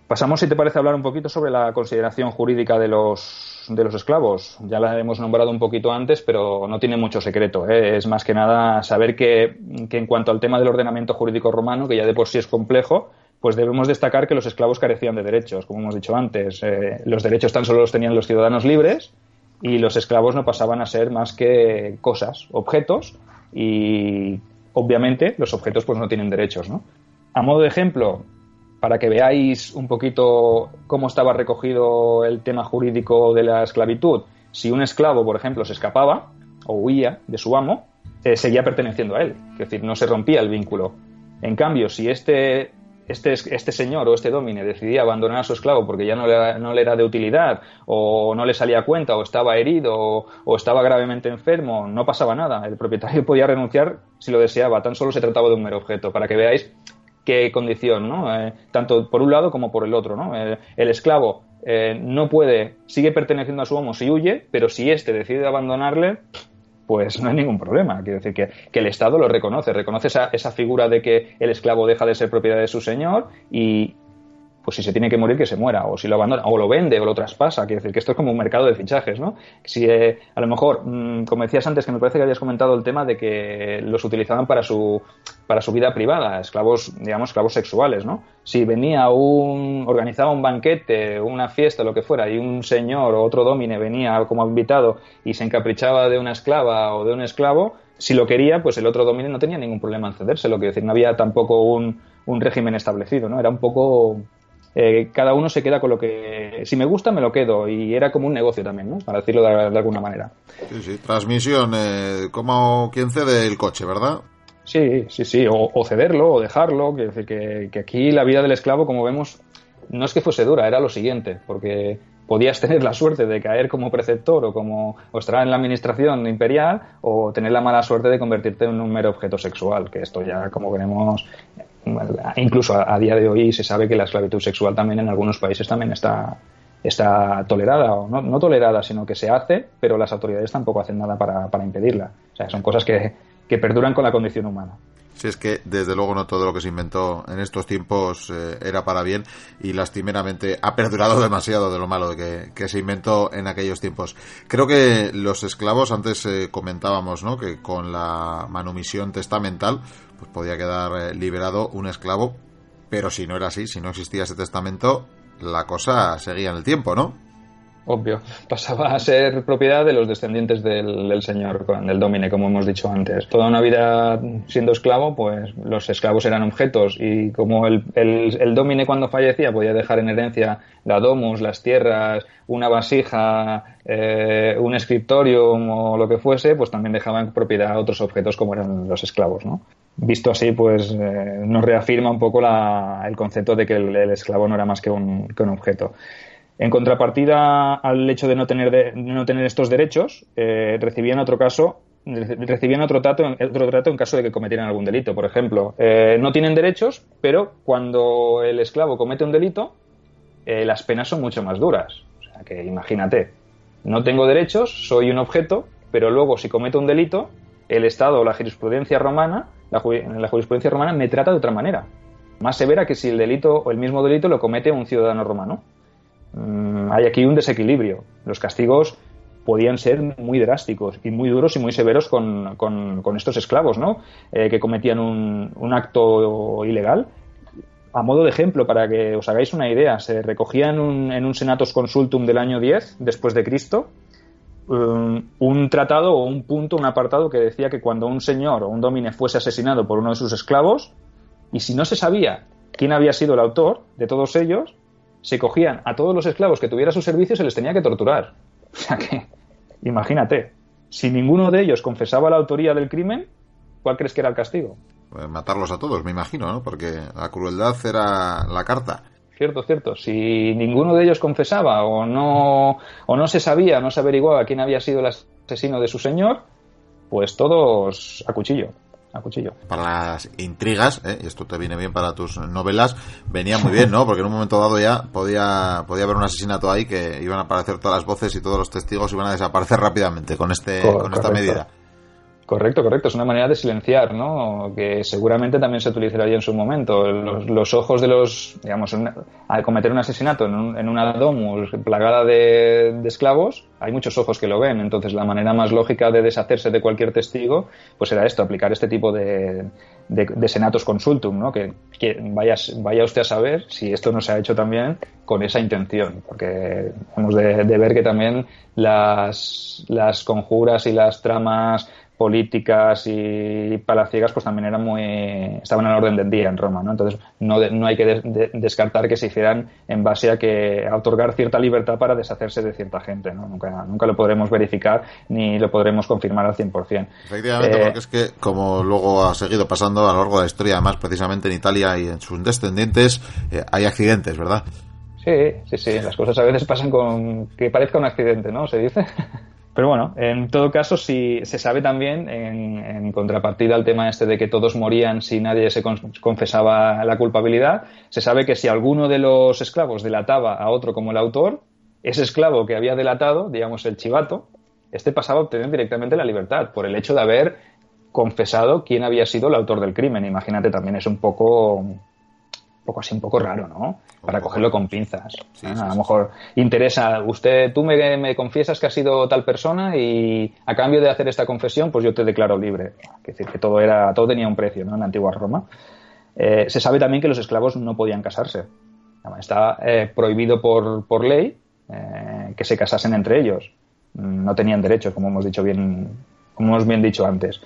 Pasamos, si te parece, a hablar un poquito sobre la consideración jurídica de los, de los esclavos. Ya la hemos nombrado un poquito antes, pero no tiene mucho secreto. ¿eh? Es más que nada saber que, que, en cuanto al tema del ordenamiento jurídico romano, que ya de por sí es complejo, pues debemos destacar que los esclavos carecían de derechos, como hemos dicho antes. Eh, los derechos tan solo los tenían los ciudadanos libres y los esclavos no pasaban a ser más que cosas, objetos, y obviamente los objetos pues no tienen derechos, ¿no? A modo de ejemplo, para que veáis un poquito cómo estaba recogido el tema jurídico de la esclavitud, si un esclavo, por ejemplo, se escapaba o huía de su amo, eh, seguía perteneciendo a él, es decir, no se rompía el vínculo. En cambio, si este este, este señor o este domine decidía abandonar a su esclavo porque ya no le, no le era de utilidad o no le salía cuenta o estaba herido o, estaba gravemente enfermo, no pasaba nada. El propietario podía renunciar si lo deseaba, tan solo se trataba de un mero objeto, para que veáis qué condición, ¿no? Eh, tanto por un lado como por el otro. ¿no? Eh, el esclavo eh, no puede, sigue perteneciendo a su amo si huye, pero si éste decide abandonarle, pues no hay ningún problema. Quiero decir que, el Estado lo reconoce, reconoce esa, esa, figura de que el esclavo deja de ser propiedad de su señor y, pues si se tiene que morir, que se muera, o si lo abandona, o lo vende, o lo traspasa. Quiere decir que esto es como un mercado de fichajes, ¿no? Si eh, a lo mejor, mm, como decías antes, que me parece que habías comentado el tema de que los utilizaban para su, para su vida privada, esclavos, digamos, esclavos sexuales, ¿no? Si venía un, organizaba un banquete, una fiesta, lo que fuera, y un señor o otro domine venía como invitado y se encaprichaba de una esclava o de un esclavo, si lo quería, pues el otro domine no tenía ningún problema en cedérselo. Quiero decir, no había tampoco un, un régimen establecido, ¿no? Era un poco eh, cada uno se queda con lo que, si me gusta, me lo quedo. Y era como un negocio también, ¿no? Para decirlo de, alguna manera. Sí, sí. Transmisión, eh, como quien cede el coche, ¿verdad? Sí, sí, sí. O, cederlo, o dejarlo. Decir que, que aquí la vida del esclavo, como vemos, no es que fuese dura, era lo siguiente. Porque podías tener la suerte de caer como preceptor o como o estar en la administración imperial o tener la mala suerte de convertirte en un mero objeto sexual, que esto ya como veremos incluso a, día de hoy se sabe que la esclavitud sexual también en algunos países también está, está tolerada, o no, no, tolerada, sino que se hace, pero las autoridades tampoco hacen nada para, para impedirla. O sea, son cosas que, que perduran con la condición humana. Si es que, desde luego, no todo lo que se inventó en estos tiempos eh, era para bien y lastimeramente ha perdurado demasiado de lo malo de que, se inventó en aquellos tiempos. Creo que los esclavos, antes eh, comentábamos, ¿no? Que con la manumisión testamental, pues podía quedar eh, liberado un esclavo, pero si no era así, si no existía ese testamento, la cosa seguía en el tiempo, ¿no? Obvio. Pasaba a ser propiedad de los descendientes del, señor, del domine, como hemos dicho antes. Toda una vida siendo esclavo, pues los esclavos eran objetos y como el, el, domine cuando fallecía podía dejar en herencia la domus, las tierras, una vasija, eh, un escritorio o lo que fuese, pues también dejaba en propiedad otros objetos como eran los esclavos, ¿no? Visto así, pues eh, nos reafirma un poco el concepto de que el, esclavo no era más que un, que un objeto. En contrapartida al hecho de no tener, estos derechos, eh, recibían otro caso recibían otro trato, en caso de que cometieran algún delito. Por ejemplo, eh, no tienen derechos, pero cuando el esclavo comete un delito, eh, las penas son mucho más duras. O sea que imagínate, no tengo derechos, soy un objeto, pero luego si cometo un delito, el Estado o la jurisprudencia romana, la jurisprudencia romana me trata de otra manera, más severa que si el delito o el mismo delito lo comete un ciudadano romano. Mm, hay aquí un desequilibrio. Los castigos podían ser muy drásticos y muy duros y muy severos con, estos esclavos, ¿no? Eh, que cometían un, acto ilegal. A modo de ejemplo, para que os hagáis una idea, se recogía en un, en un Senatus Consultum del año 10 después de Cristo um, un tratado o un punto, un apartado que decía que cuando un señor o un domine fuese asesinado por uno de sus esclavos, y si no se sabía quién había sido el autor de todos ellos, se cogían a todos los esclavos que tuviera a su servicio y se les tenía que torturar. O sea que, imagínate, si ninguno de ellos confesaba la autoría del crimen, ¿cuál crees que era el castigo? Pues matarlos a todos, me imagino, ¿no? Porque la crueldad era la carta. Cierto, cierto. Si ninguno de ellos confesaba o no, o no se sabía, no se averiguaba quién había sido el asesino de su señor, pues todos a cuchillo a cuchillo. Para las intrigas, ¿eh? y esto te viene bien para tus novelas, venía muy bien, ¿no? Porque en un momento dado ya podía, podía haber un asesinato ahí que iban a aparecer todas las voces y todos los testigos iban a desaparecer rápidamente con, este, con esta medida. Correcto, correcto. Es una manera de silenciar, ¿no? Que seguramente también se utilizaría en su momento. Los, ojos de los, digamos, al cometer un asesinato en, una domus plagada de, esclavos, hay muchos ojos que lo ven. Entonces, la manera más lógica de deshacerse de cualquier testigo, pues era esto, aplicar este tipo de, de, senatos consultum, ¿no? Que, vaya, vaya usted a saber si esto no se ha hecho también con esa intención, porque hemos de, ver que también las conjuras y las tramas políticas y palaciegas pues también eran muy estaban en orden del día en Roma ¿no? entonces no, no hay que descartar que se hicieran en base a que a otorgar cierta libertad para deshacerse de cierta gente ¿no? nunca, nunca lo podremos verificar ni lo podremos confirmar al 100% efectivamente eh, porque es que como luego ha seguido pasando a lo largo de la historia además precisamente en Italia y en sus descendientes eh, hay accidentes ¿verdad? Sí, sí, sí, las cosas a veces pasan con que parezca un accidente, ¿no? Se dice. Pero bueno, en todo caso, si se sabe también, en, contrapartida al tema este de que todos morían si nadie se confesaba la culpabilidad, se sabe que si alguno de los esclavos delataba a otro como el autor, ese esclavo que había delatado, digamos el chivato, este pasaba a obtener directamente la libertad por el hecho de haber confesado quién había sido el autor del crimen. Imagínate, también es un poco poco así, un poco raro, ¿no? Para cogerlo con pinzas. a lo mejor interesa, usted, tú me, confiesas que ha sido tal persona y a cambio de hacer esta confesión, pues yo te declaro libre. Es decir, que todo, era, todo tenía un precio, ¿no? En la antigua Roma. Eh, se sabe también que los esclavos no podían casarse. Está eh, prohibido por, por ley eh, que se casasen entre ellos. No tenían derechos, como hemos dicho bien, como hemos bien dicho antes.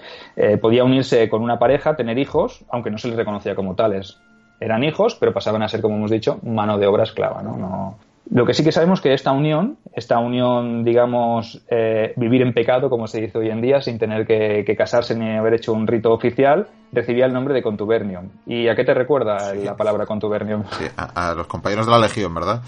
podía unirse con una pareja, tener hijos, aunque no se les reconocía como tales eran hijos, pero pasaban a ser, como hemos dicho, mano de obra esclava. ¿no? Lo que sí que sabemos que esta unión, esta unión, digamos, eh, vivir en pecado, como se dice hoy en día, sin tener que, casarse ni haber hecho un rito oficial, recibía el nombre de contubernium. ¿Y a qué te recuerda la palabra contubernium? Sí, a, los compañeros de la legión, ¿verdad?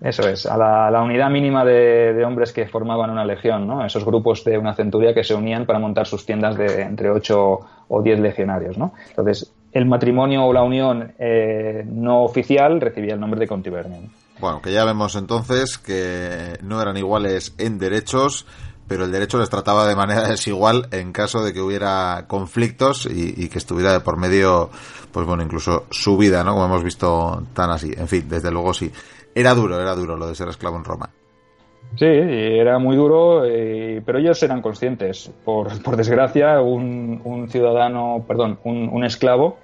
Eso es, a la, unidad mínima de, de, hombres que formaban una legión, ¿no? Esos grupos de una centuria que se unían para montar sus tiendas de entre 8 o 10 legionarios, ¿no? Entonces, el matrimonio o la unión eh, no oficial recibía el nombre de contubernium. Bueno, que ya vemos entonces que no eran iguales en derechos, pero el derecho les trataba de manera desigual en caso de que hubiera conflictos y, que estuviera de por medio, pues bueno, incluso su vida, ¿no? Como hemos visto tan así. En fin, desde luego sí. Era duro, era duro lo de ser esclavo en Roma. Sí, era muy duro, eh, pero ellos eran conscientes. Por, por desgracia, un, un, ciudadano, perdón, un, un, esclavo,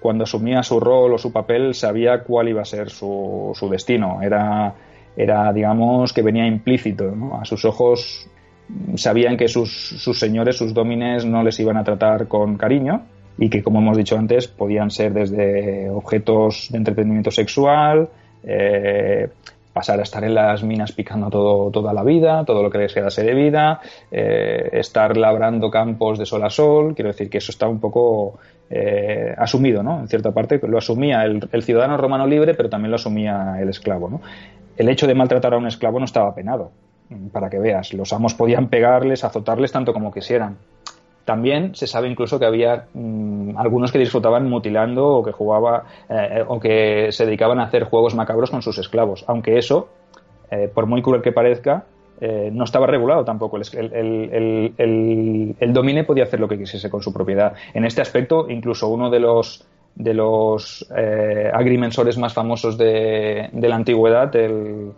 cuando asumía su rol o su papel, sabía cuál iba a ser su, su destino. Era, era, digamos, que venía implícito. A sus ojos sabían que sus, sus señores, sus domines, no les iban a tratar con cariño y que, como hemos dicho antes, podían ser desde objetos de entretenimiento sexual, eh, pasar a estar en las minas picando todo, toda la vida, todo lo que les quedase de vida, eh, estar labrando campos de sol a sol, quiero decir que eso está un poco eh, asumido, ¿no? En cierta parte, lo asumía el, ciudadano romano libre, pero también lo asumía el esclavo, ¿no? El hecho de maltratar a un esclavo no estaba penado, para que veas, los amos podían pegarles, azotarles tanto como quisieran. También se sabe incluso que había mm, algunos que disfrutaban mutilando o que jugaba eh, o que se dedicaban a hacer juegos macabros con sus esclavos, aunque eso, eh, por muy cruel que parezca, eh, no estaba regulado tampoco. El, el, domine podía hacer lo que quisiese con su propiedad. En este aspecto, incluso uno de los de los agrimensores más famosos de, la antigüedad, el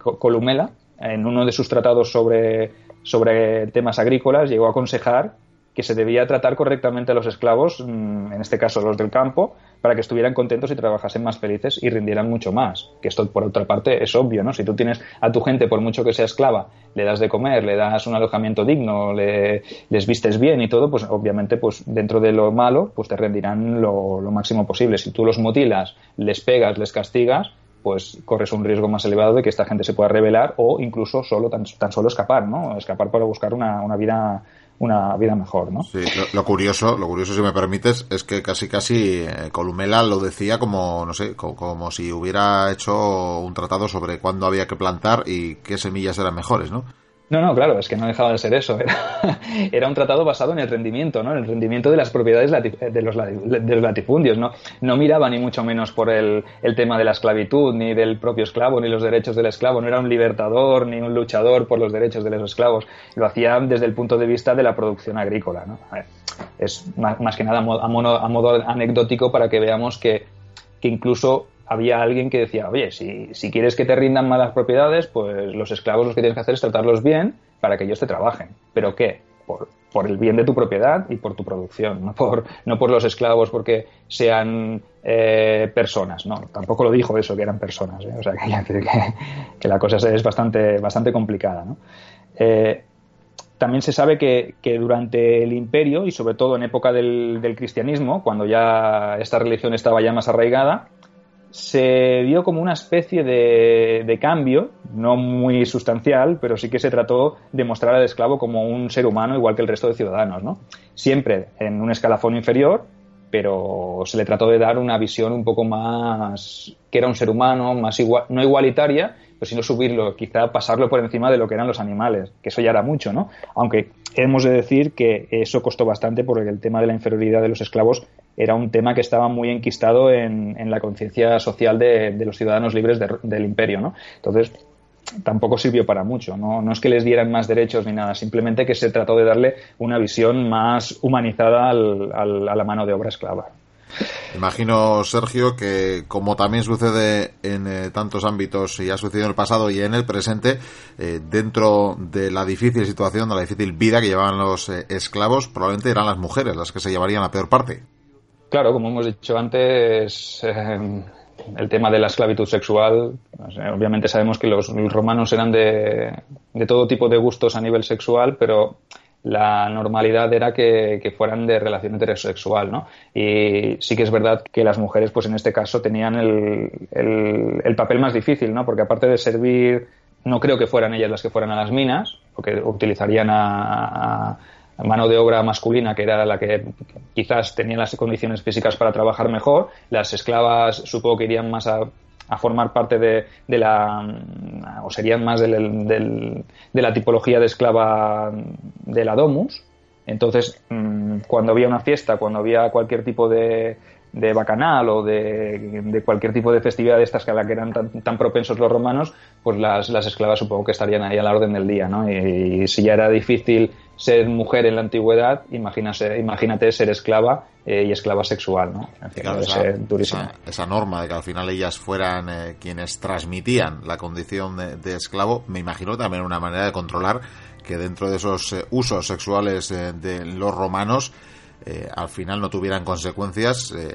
Columela, en uno de sus tratados sobre, sobre temas agrícolas, llegó a aconsejar que se debía tratar correctamente a los esclavos, mm, en este caso los del campo, para que estuvieran contentos y trabajasen más felices y rindieran mucho más. Que esto, por otra parte, es obvio, ¿no? Si tú tienes a tu gente, por mucho que sea esclava, le das de comer, le das un alojamiento digno, le, les vistes bien y todo, pues obviamente, pues dentro de lo malo, pues te rendirán lo, máximo posible. Si tú los mutilas, les pegas, les castigas, pues corres un riesgo más elevado de que esta gente se pueda rebelar o incluso solo tan, solo escapar, ¿no? Escapar para buscar una, una vida una vida mejor, ¿no? Sí, lo, curioso, lo curioso si me permites, es que casi casi eh, Columela lo decía como, no sé, como, si hubiera hecho un tratado sobre cuándo había que plantar y qué semillas eran mejores, ¿no? No, no, claro, es que no dejaba de ser eso. Era, un tratado basado en el rendimiento, ¿no? En el rendimiento de las propiedades de los, latifundios, ¿no? No miraba ni mucho menos por el, tema de la esclavitud, ni del propio esclavo, ni los derechos del esclavo. No era un libertador, ni un luchador por los derechos de los esclavos. Lo hacía desde el punto de vista de la producción agrícola, ¿no? Es más, que nada a modo, anecdótico para que veamos que incluso había alguien que decía, oye, si, si quieres que te rindan malas propiedades, pues los esclavos lo que tienes que hacer es tratarlos bien para que ellos te trabajen. ¿Pero qué? Por, por el bien de tu propiedad y por tu producción, no por, no por los esclavos porque sean eh, personas, no, tampoco lo dijo eso, que eran personas, ¿eh? o sea, que, que, la cosa es bastante, bastante complicada, ¿no? Eh, también se sabe que, que, durante el imperio y sobre todo en época del, del cristianismo, cuando ya esta religión estaba ya más arraigada, se vio como una especie de, cambio, no muy sustancial, pero sí que se trató de mostrar al esclavo como un ser humano igual que el resto de ciudadanos, ¿no? Siempre en un escalafón inferior, pero se le trató de dar una visión un poco más que era un ser humano, más igual, no igualitaria, pero sino subirlo, quizá pasarlo por encima de lo que eran los animales, que eso ya era mucho, ¿no? Aunque hemos de decir que eso costó bastante porque el tema de la inferioridad de los esclavos era un tema que estaba muy enquistado en, la conciencia social de, los ciudadanos libres del imperio, ¿no? Entonces, tampoco sirvió para mucho. ¿no? es que les dieran más derechos ni nada, simplemente que se trató de darle una visión más humanizada a la mano de obra esclava. Imagino, Sergio, que como también sucede en eh, tantos ámbitos y ha sucedido en el pasado y en el presente, eh, dentro de la difícil situación, de la difícil vida que llevaban los eh, esclavos, probablemente eran las mujeres las que se llevarían la peor parte. Claro, como hemos dicho antes, eh, el tema de la esclavitud sexual, obviamente sabemos que los, romanos eran de, todo tipo de gustos a nivel sexual, pero la normalidad era que, fueran de relación heterosexual, ¿no? Y sí que es verdad que las mujeres, pues en este caso, tenían el, papel más difícil, ¿no? Porque aparte de servir, no creo que fueran ellas las que fueran a las minas, porque utilizarían a mano de obra masculina, que era la que quizás tenía las condiciones físicas para trabajar mejor. Las esclavas supongo que irían más a, formar parte de, la, o serían más de la tipología de esclava de la domus. Entonces, mm, cuando había una fiesta, cuando había cualquier tipo de, de bacanal o de, cualquier tipo de festividad de estas que a la que eran tan, propensos los romanos, pues las, las, esclavas supongo que estarían ahí a la orden del día, ¿no? Y, si ya era difícil ser mujer en la antigüedad, imagínate, imagínate ser esclava eh, y esclava sexual, ¿no? esa, norma de que al final ellas fueran eh, quienes transmitían la condición de, esclavo, me imagino también una manera de controlar que dentro de esos eh, usos sexuales de los romanos eh, al final no tuvieran consecuencias eh,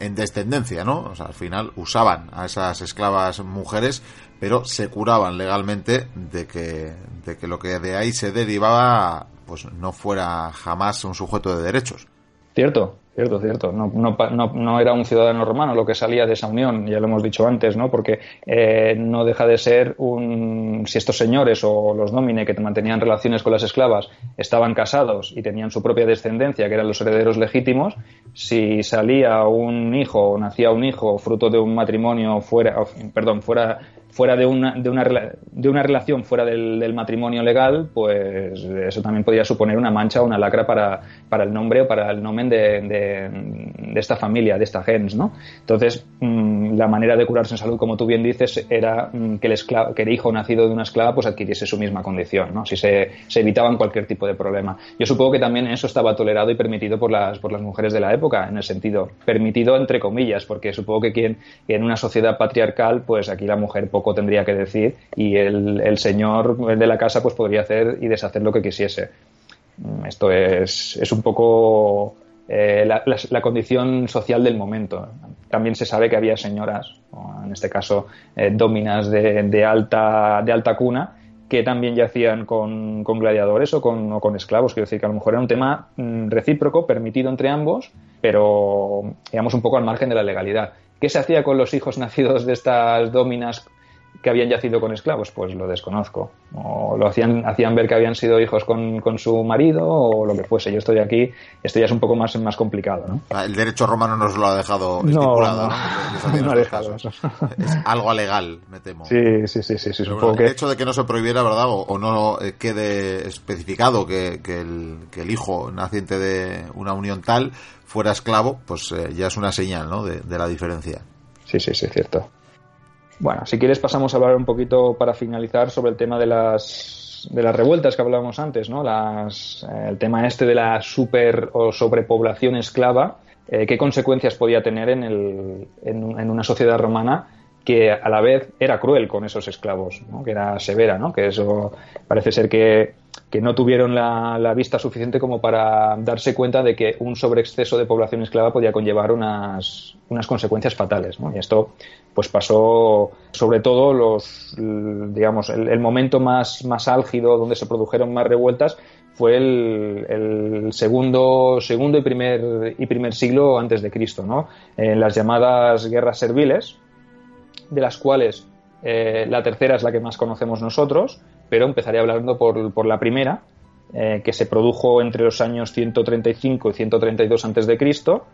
en, descendencia, ¿no? O sea, al final usaban a esas esclavas mujeres, pero se curaban legalmente de que, de que lo que de ahí se derivaba, pues no fuera jamás un sujeto de derechos. Cierto, Cierto, cierto. No, no, no, era un ciudadano romano lo que salía de esa unión, ya lo hemos dicho antes, ¿no? Porque eh, no deja de ser un. Si estos señores o los nómine que mantenían relaciones con las esclavas estaban casados y tenían su propia descendencia, que eran los herederos legítimos, si salía un hijo o nacía un hijo fruto de un matrimonio fuera, perdón, fuera fuera de una, de una, de una relación fuera del, matrimonio legal, pues eso también podría suponer una mancha o una lacra para, para el nombre o para el nomen de, de, esta familia, de esta gens, ¿no? Entonces, mm, la manera de curarse en salud, como tú bien dices, era mm, que el, esclavo, que el hijo nacido de una esclava pues adquiriese su misma condición, ¿no? Si se, se evitaban cualquier tipo de problema. Yo supongo que también eso estaba tolerado y permitido por las, por las mujeres de la época, en el sentido, permitido entre comillas, porque supongo que quien, en una sociedad patriarcal, pues aquí la mujer poco tendría que decir y el, señor de la casa pues podría hacer y deshacer lo que quisiese. Mm, esto es, es un poco eh, la, condición social del momento. También se sabe que había señoras, en este caso eh, dominas de, alta, de alta cuna, que también yacían con, con gladiadores o con, o con, esclavos. Quiero decir que a lo mejor era un tema mm, recíproco, permitido entre ambos, pero digamos un poco al margen de la legalidad. ¿Qué se hacía con los hijos nacidos de estas dominas que habían yacido con esclavos, pues lo desconozco. O lo hacían, hacían ver que habían sido hijos con, con, su marido o lo que fuese. Yo estoy aquí, esto ya es un poco más, más complicado, ¿no? Ah, el derecho romano nos lo ha dejado estipulado, ¿no? no, ha dejado eso. Es algo legal, me temo. Sí, sí, sí, sí. El hecho de que no se prohibiera, ¿verdad? O, no eh, quede especificado que, que, el, que el hijo naciente de una unión tal fuera esclavo, pues eh, ya es una señal, ¿no? De, de la diferencia. Sí, sí, sí, cierto. Bueno, si quieres pasamos a hablar un poquito para finalizar sobre el tema de las, de las revueltas que hablábamos antes, ¿no? Las, eh, el tema este de la super o sobrepoblación esclava, eh, qué consecuencias podía tener en, el, en, una sociedad romana que a la vez era cruel con esos esclavos, que era severa, ¿no? que eso parece ser que, que no tuvieron la, la, vista suficiente como para darse cuenta de que un sobreexceso de población esclava podía conllevar unas, unas consecuencias fatales. ¿no? Y esto pues pasó sobre todo los digamos el, momento más, más álgido donde se produjeron más revueltas fue el, segundo segundo y primer y primer siglo antes de Cristo ¿no? en las llamadas guerras serviles de las cuales eh, la tercera es la que más conocemos nosotros pero empezaré hablando por, por la primera eh, que se produjo entre los años 135 y 132 antes de Cristo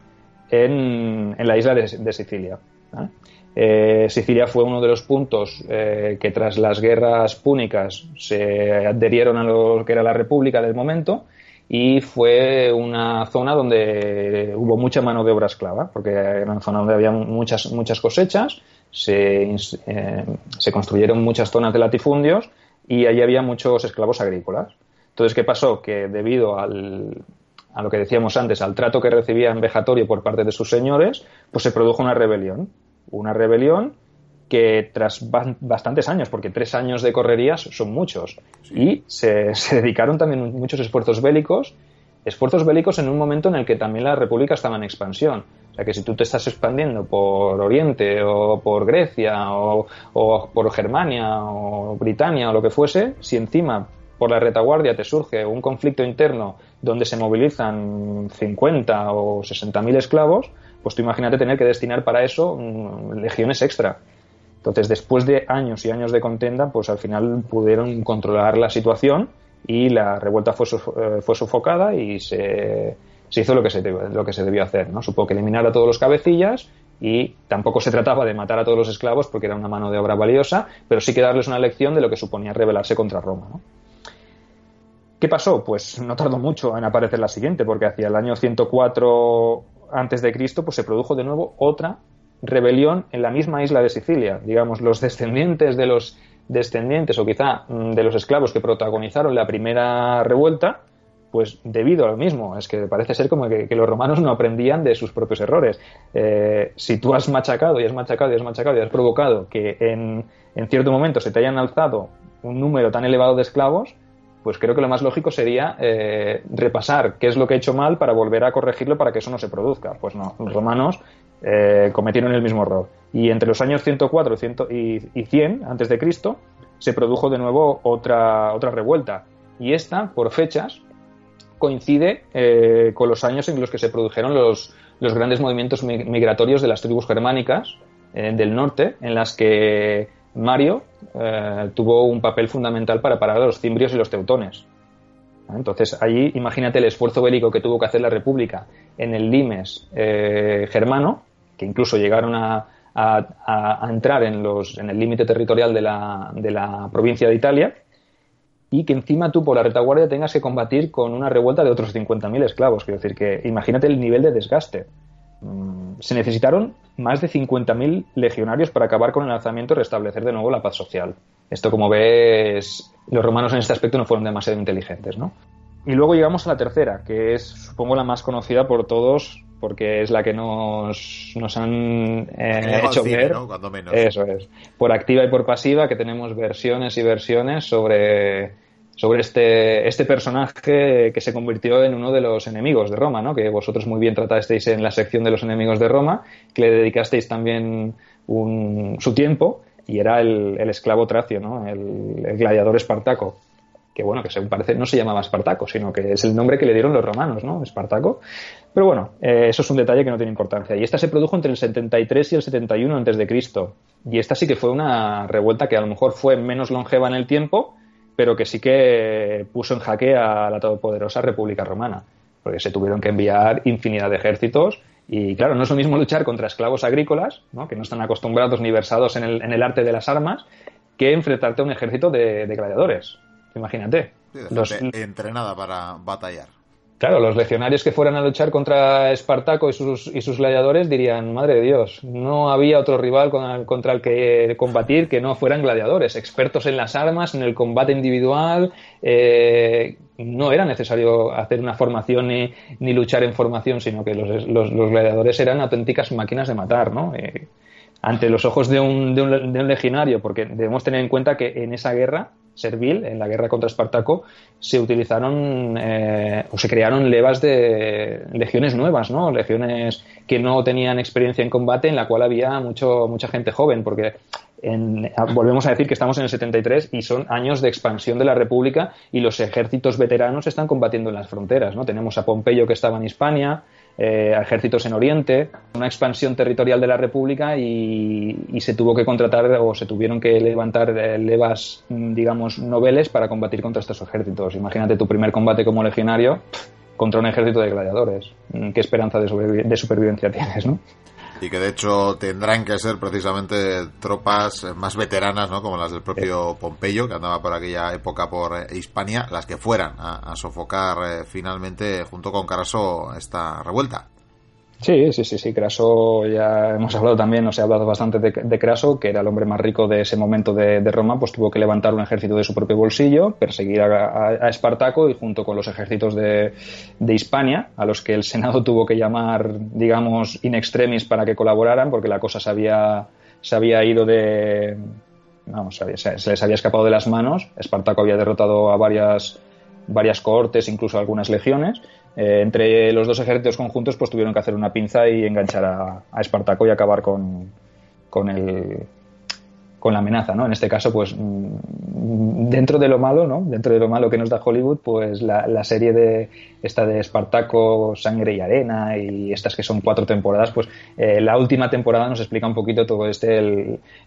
en, la isla de, de Sicilia. Eh, Sicilia fue uno de los puntos eh, que tras las guerras púnicas se adherieron a lo que era la República del momento y fue una zona donde hubo mucha mano de obra esclava, porque era una zona donde había muchas, muchas cosechas, se, eh, se construyeron muchas zonas de latifundios y allí había muchos esclavos agrícolas. Entonces, ¿qué pasó? Que debido al, a lo que decíamos antes, al trato que recibían vejatorio por parte de sus señores, pues se produjo una rebelión una rebelión que tras bastantes años, porque tres años de correrías son muchos, y se, dedicaron también muchos esfuerzos bélicos, esfuerzos bélicos en un momento en el que también la República estaba en expansión. O sea que si tú te estás expandiendo por Oriente o por Grecia o, o por Germania o Britania o lo que fuese, si encima por la retaguardia te surge un conflicto interno donde se movilizan 50 o 60 mil esclavos, pues tú imagínate tener que destinar para eso mm, legiones extra. Entonces, después de años y años de contenda, pues al final pudieron controlar la situación y la revuelta fue, eh, fue sofocada y se, se hizo lo que se, lo que se debió hacer. ¿no? Supo que eliminar a todos los cabecillas y tampoco se trataba de matar a todos los esclavos porque era una mano de obra valiosa, pero sí que darles una lección de lo que suponía rebelarse contra Roma. ¿Qué pasó? Pues no tardó mucho en aparecer la siguiente, porque hacia el año 104 antes de Cristo, pues se produjo de nuevo otra rebelión en la misma isla de Sicilia. Digamos, los descendientes de los descendientes o quizá mm, de los esclavos que protagonizaron la primera revuelta, pues debido a lo mismo, es que parece ser como que, los romanos no aprendían de sus propios errores. Eh, si tú has machacado y has machacado y has machacado y has provocado que en, en cierto momento se te hayan alzado un número tan elevado de esclavos, pues creo que lo más lógico sería eh, repasar qué es lo que he hecho mal para volver a corregirlo para que eso no se produzca. Pues no, los romanos eh, cometieron el mismo error. Y entre los años 104 y 100 antes de Cristo se produjo de nuevo otra, otra revuelta. Y esta, por fechas, coincide eh, con los años en los que se produjeron los, los grandes movimientos migratorios de las tribus germánicas del norte, en las que Mario eh, tuvo un papel fundamental para parar a los cimbrios y los teutones. Entonces, allí imagínate el esfuerzo bélico que tuvo que hacer la República en el limes eh, germano, que incluso llegaron a, entrar en, los, en el límite territorial de la, de la provincia de Italia, y que encima tú por la retaguardia tengas que combatir con una revuelta de otros 50.000 esclavos. Quiero decir que imagínate el nivel de desgaste. Mm, se necesitaron más de 50.000 legionarios para acabar con el lanzamiento y restablecer de nuevo la paz social. Esto, como ves, los romanos en este aspecto no fueron demasiado inteligentes, ¿no? Y luego llegamos a la tercera, que es, supongo, la más conocida por todos, porque es la que nos, nos han eh, hecho ver. Eso es. Por activa y por pasiva, que tenemos versiones y versiones sobre sobre este, este personaje que se convirtió en uno de los enemigos de Roma, ¿no? que vosotros muy bien tratasteis en la sección de los enemigos de Roma, que le dedicasteis también un, su tiempo, y era el, esclavo tracio, ¿no? el, gladiador espartaco, que bueno, que según parece no se llamaba Espartaco, sino que es el nombre que le dieron los romanos, ¿no? Espartaco. Pero bueno, eh, eso es un detalle que no tiene importancia. Y esta se produjo entre el 73 y el 71 antes de Cristo. Y esta sí que fue una revuelta que a lo mejor fue menos longeva en el tiempo, pero que sí que puso en jaque a la todopoderosa República Romana, porque se tuvieron que enviar infinidad de ejércitos y claro, no es lo mismo luchar contra esclavos agrícolas, ¿no? que no están acostumbrados ni versados en el, en el, arte de las armas, que enfrentarte a un ejército de, gladiadores. Imagínate. entrenada para batallar. Claro, los legionarios que fueran a luchar contra Espartaco y sus, y sus gladiadores dirían, madre de Dios, no había otro rival contra el que combatir que no fueran gladiadores, expertos en las armas, en el combate individual. Eh, no era necesario hacer una formación ni, ni luchar en formación, sino que los, los, gladiadores eran auténticas máquinas de matar, ¿no? Eh, ante los ojos de un, de un legionario, porque debemos tener en cuenta que en esa guerra servil, en la guerra contra Espartaco, se utilizaron eh, o se crearon levas de legiones nuevas, ¿no? Legiones que no tenían experiencia en combate, en la cual había mucho, mucha gente joven, porque volvemos a decir que estamos en el 73 y son años de expansión de la República y los ejércitos veteranos están combatiendo en las fronteras, ¿no? Tenemos a Pompeyo que estaba en Hispania, eh, ejércitos en Oriente, una expansión territorial de la República y, se tuvo que contratar o se tuvieron que levantar eh, levas, mm, digamos, noveles para combatir contra estos ejércitos. Imagínate tu primer combate como legionario contra un ejército de gladiadores. Mm, ¿Qué esperanza de, de supervivencia tienes, no? Y que de hecho tendrán que ser precisamente tropas más veteranas, ¿no? Como las del propio Pompeyo, que andaba por aquella época por eh, Hispania, las que fueran a, sofocar eh, finalmente junto con Caraso esta revuelta. Sí, sí, sí, sí. Craso, ya hemos hablado también, nos ha hablado bastante de, Craso, que era el hombre más rico de ese momento de, Roma, pues tuvo que levantar un ejército de su propio bolsillo, perseguir a, Espartaco y junto con los ejércitos de, Hispania, a los que el Senado tuvo que llamar, digamos, in extremis para que colaboraran, porque la cosa se había, se había ido de. Vamos, se, se les había escapado de las manos. Espartaco había derrotado a varias varias cohortes, incluso algunas legiones, eh, entre los dos ejércitos conjuntos pues tuvieron que hacer una pinza y enganchar a, a Espartaco y acabar con, con el con la amenaza, ¿no? En este caso, pues mm, dentro de lo malo, ¿no? Dentro de lo malo que nos da Hollywood, pues la, serie de esta de Espartaco, Sangre y Arena y estas que son cuatro temporadas, pues eh, la última temporada nos explica un poquito todo este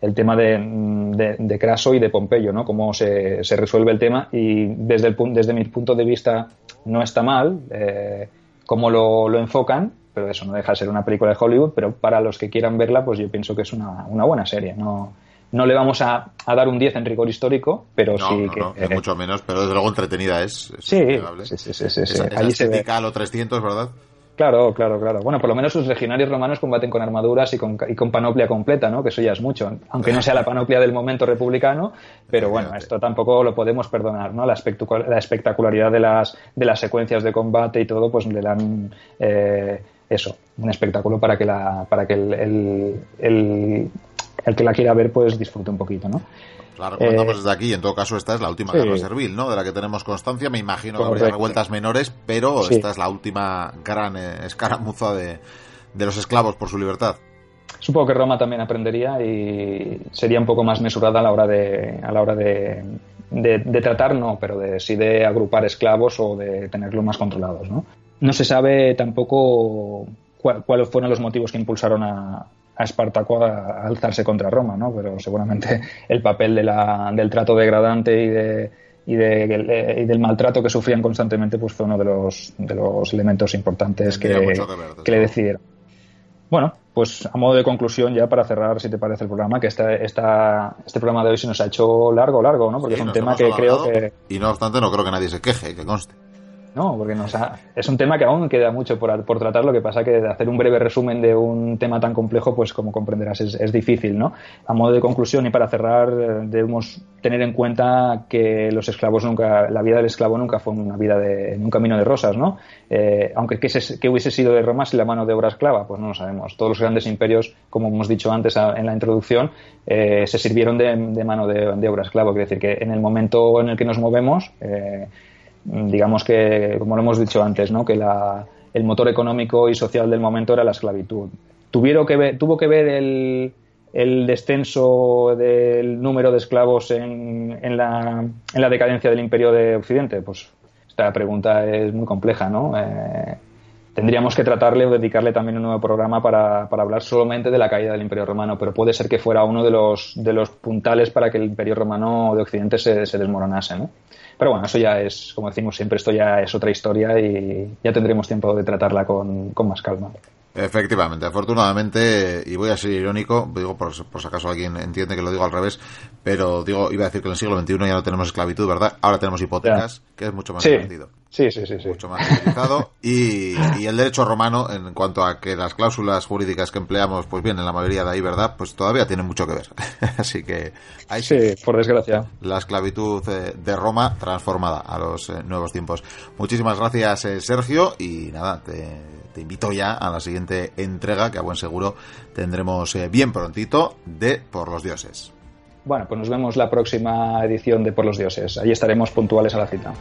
el, tema de, de, Craso y de Pompeyo, ¿no? Cómo se, resuelve el tema y desde el desde mi punto de vista no está mal eh, cómo lo, enfocan, pero eso no deja de ser una película de Hollywood, pero para los que quieran verla, pues yo pienso que es una buena serie, no no le vamos a, dar un 10 en rigor histórico, pero sí que... No, mucho menos, pero desde luego entretenida es. sí, sí, sí, sí, sí, Allí se ve. a 300, ¿verdad? Claro, claro, claro. Bueno, por lo menos sus legionarios romanos combaten con armaduras y con, y con panoplia completa, ¿no? Que eso ya es mucho. Aunque no sea la panoplia del momento republicano, pero bueno, esto tampoco lo podemos perdonar, ¿no? La, la espectacularidad de las, de las secuencias de combate y todo, pues le dan eh, eso, un espectáculo para que, la, para que el, el, el que la quiera ver pues disfrute un poquito, ¿no? La recomendamos eh, desde aquí en todo caso esta es la última guerra servil, ¿no? De la que tenemos constancia. Me imagino que habría revueltas menores, pero esta es la última gran eh, escaramuza de, de los esclavos por su libertad. Supongo que Roma también aprendería y sería un poco más mesurada a la hora de, a la hora de, de, tratar, no, pero de sí de agrupar esclavos o de tenerlos más controlados, ¿no? No se sabe tampoco cuáles fueron los motivos que impulsaron a, a Espartaco a, alzarse contra Roma, ¿no? Pero seguramente el papel de la, del trato degradante y de, y, de, y, del maltrato que sufrían constantemente pues fue uno de los, de los elementos importantes que, que, le decidieron. Bueno, pues a modo de conclusión ya para cerrar, si te parece el programa, que esta, esta, este programa de hoy se nos ha hecho largo, largo, ¿no? Porque es un tema que creo que... Y no obstante, no creo que nadie se queje, que conste. No, porque es un tema que aún queda mucho por, por, tratar, lo que pasa que hacer un breve resumen de un tema tan complejo, pues como comprenderás, es, difícil, ¿no? A modo de conclusión y para cerrar, debemos tener en cuenta que los esclavos nunca, la vida del esclavo nunca fue una vida de, un camino de rosas, ¿no? Eh, aunque ¿qué, hubiese sido de Roma sin la mano de obra esclava? Pues no lo sabemos. Todos los grandes imperios, como hemos dicho antes en la introducción, eh, se sirvieron de, mano de, obra esclava. Quiere decir que en el momento en el que nos movemos, eh, digamos que, como lo hemos dicho antes, ¿no? que la, el motor económico y social del momento era la esclavitud. Tuvieron que ver, tuvo que ver el, el descenso del número de esclavos en, en, la, en, la, decadencia del imperio de Occidente? Pues esta pregunta es muy compleja, ¿no? Eh, tendríamos que tratarle o dedicarle también un nuevo programa para, para, hablar solamente de la caída del imperio romano, pero puede ser que fuera uno de los, de los puntales para que el imperio romano de Occidente se, se desmoronase, ¿no? Pero bueno, eso ya es, como decimos siempre, esto ya es otra historia y ya tendremos tiempo de tratarla con, con más calma. Efectivamente, afortunadamente, y voy a ser irónico, digo por, por, si acaso alguien entiende que lo digo al revés, pero digo, iba a decir que en el siglo XXI ya no tenemos esclavitud, ¿verdad? Ahora tenemos hipotecas, que es mucho más divertido. Sí, sí, sí, sí. Mucho más utilizado. Y, y, el derecho romano, en cuanto a que las cláusulas jurídicas que empleamos, pues bien, en la mayoría de ahí, ¿verdad? Pues todavía tienen mucho que ver. Así que ahí sí, por desgracia. La esclavitud eh, de Roma transformada a los eh, nuevos tiempos. Muchísimas gracias, eh, Sergio, y nada, te te invito ya a la siguiente entrega que a buen seguro tendremos bien prontito de Por los Dioses. Bueno, pues nos vemos la próxima edición de Por los Dioses. Ahí estaremos puntuales a la cita.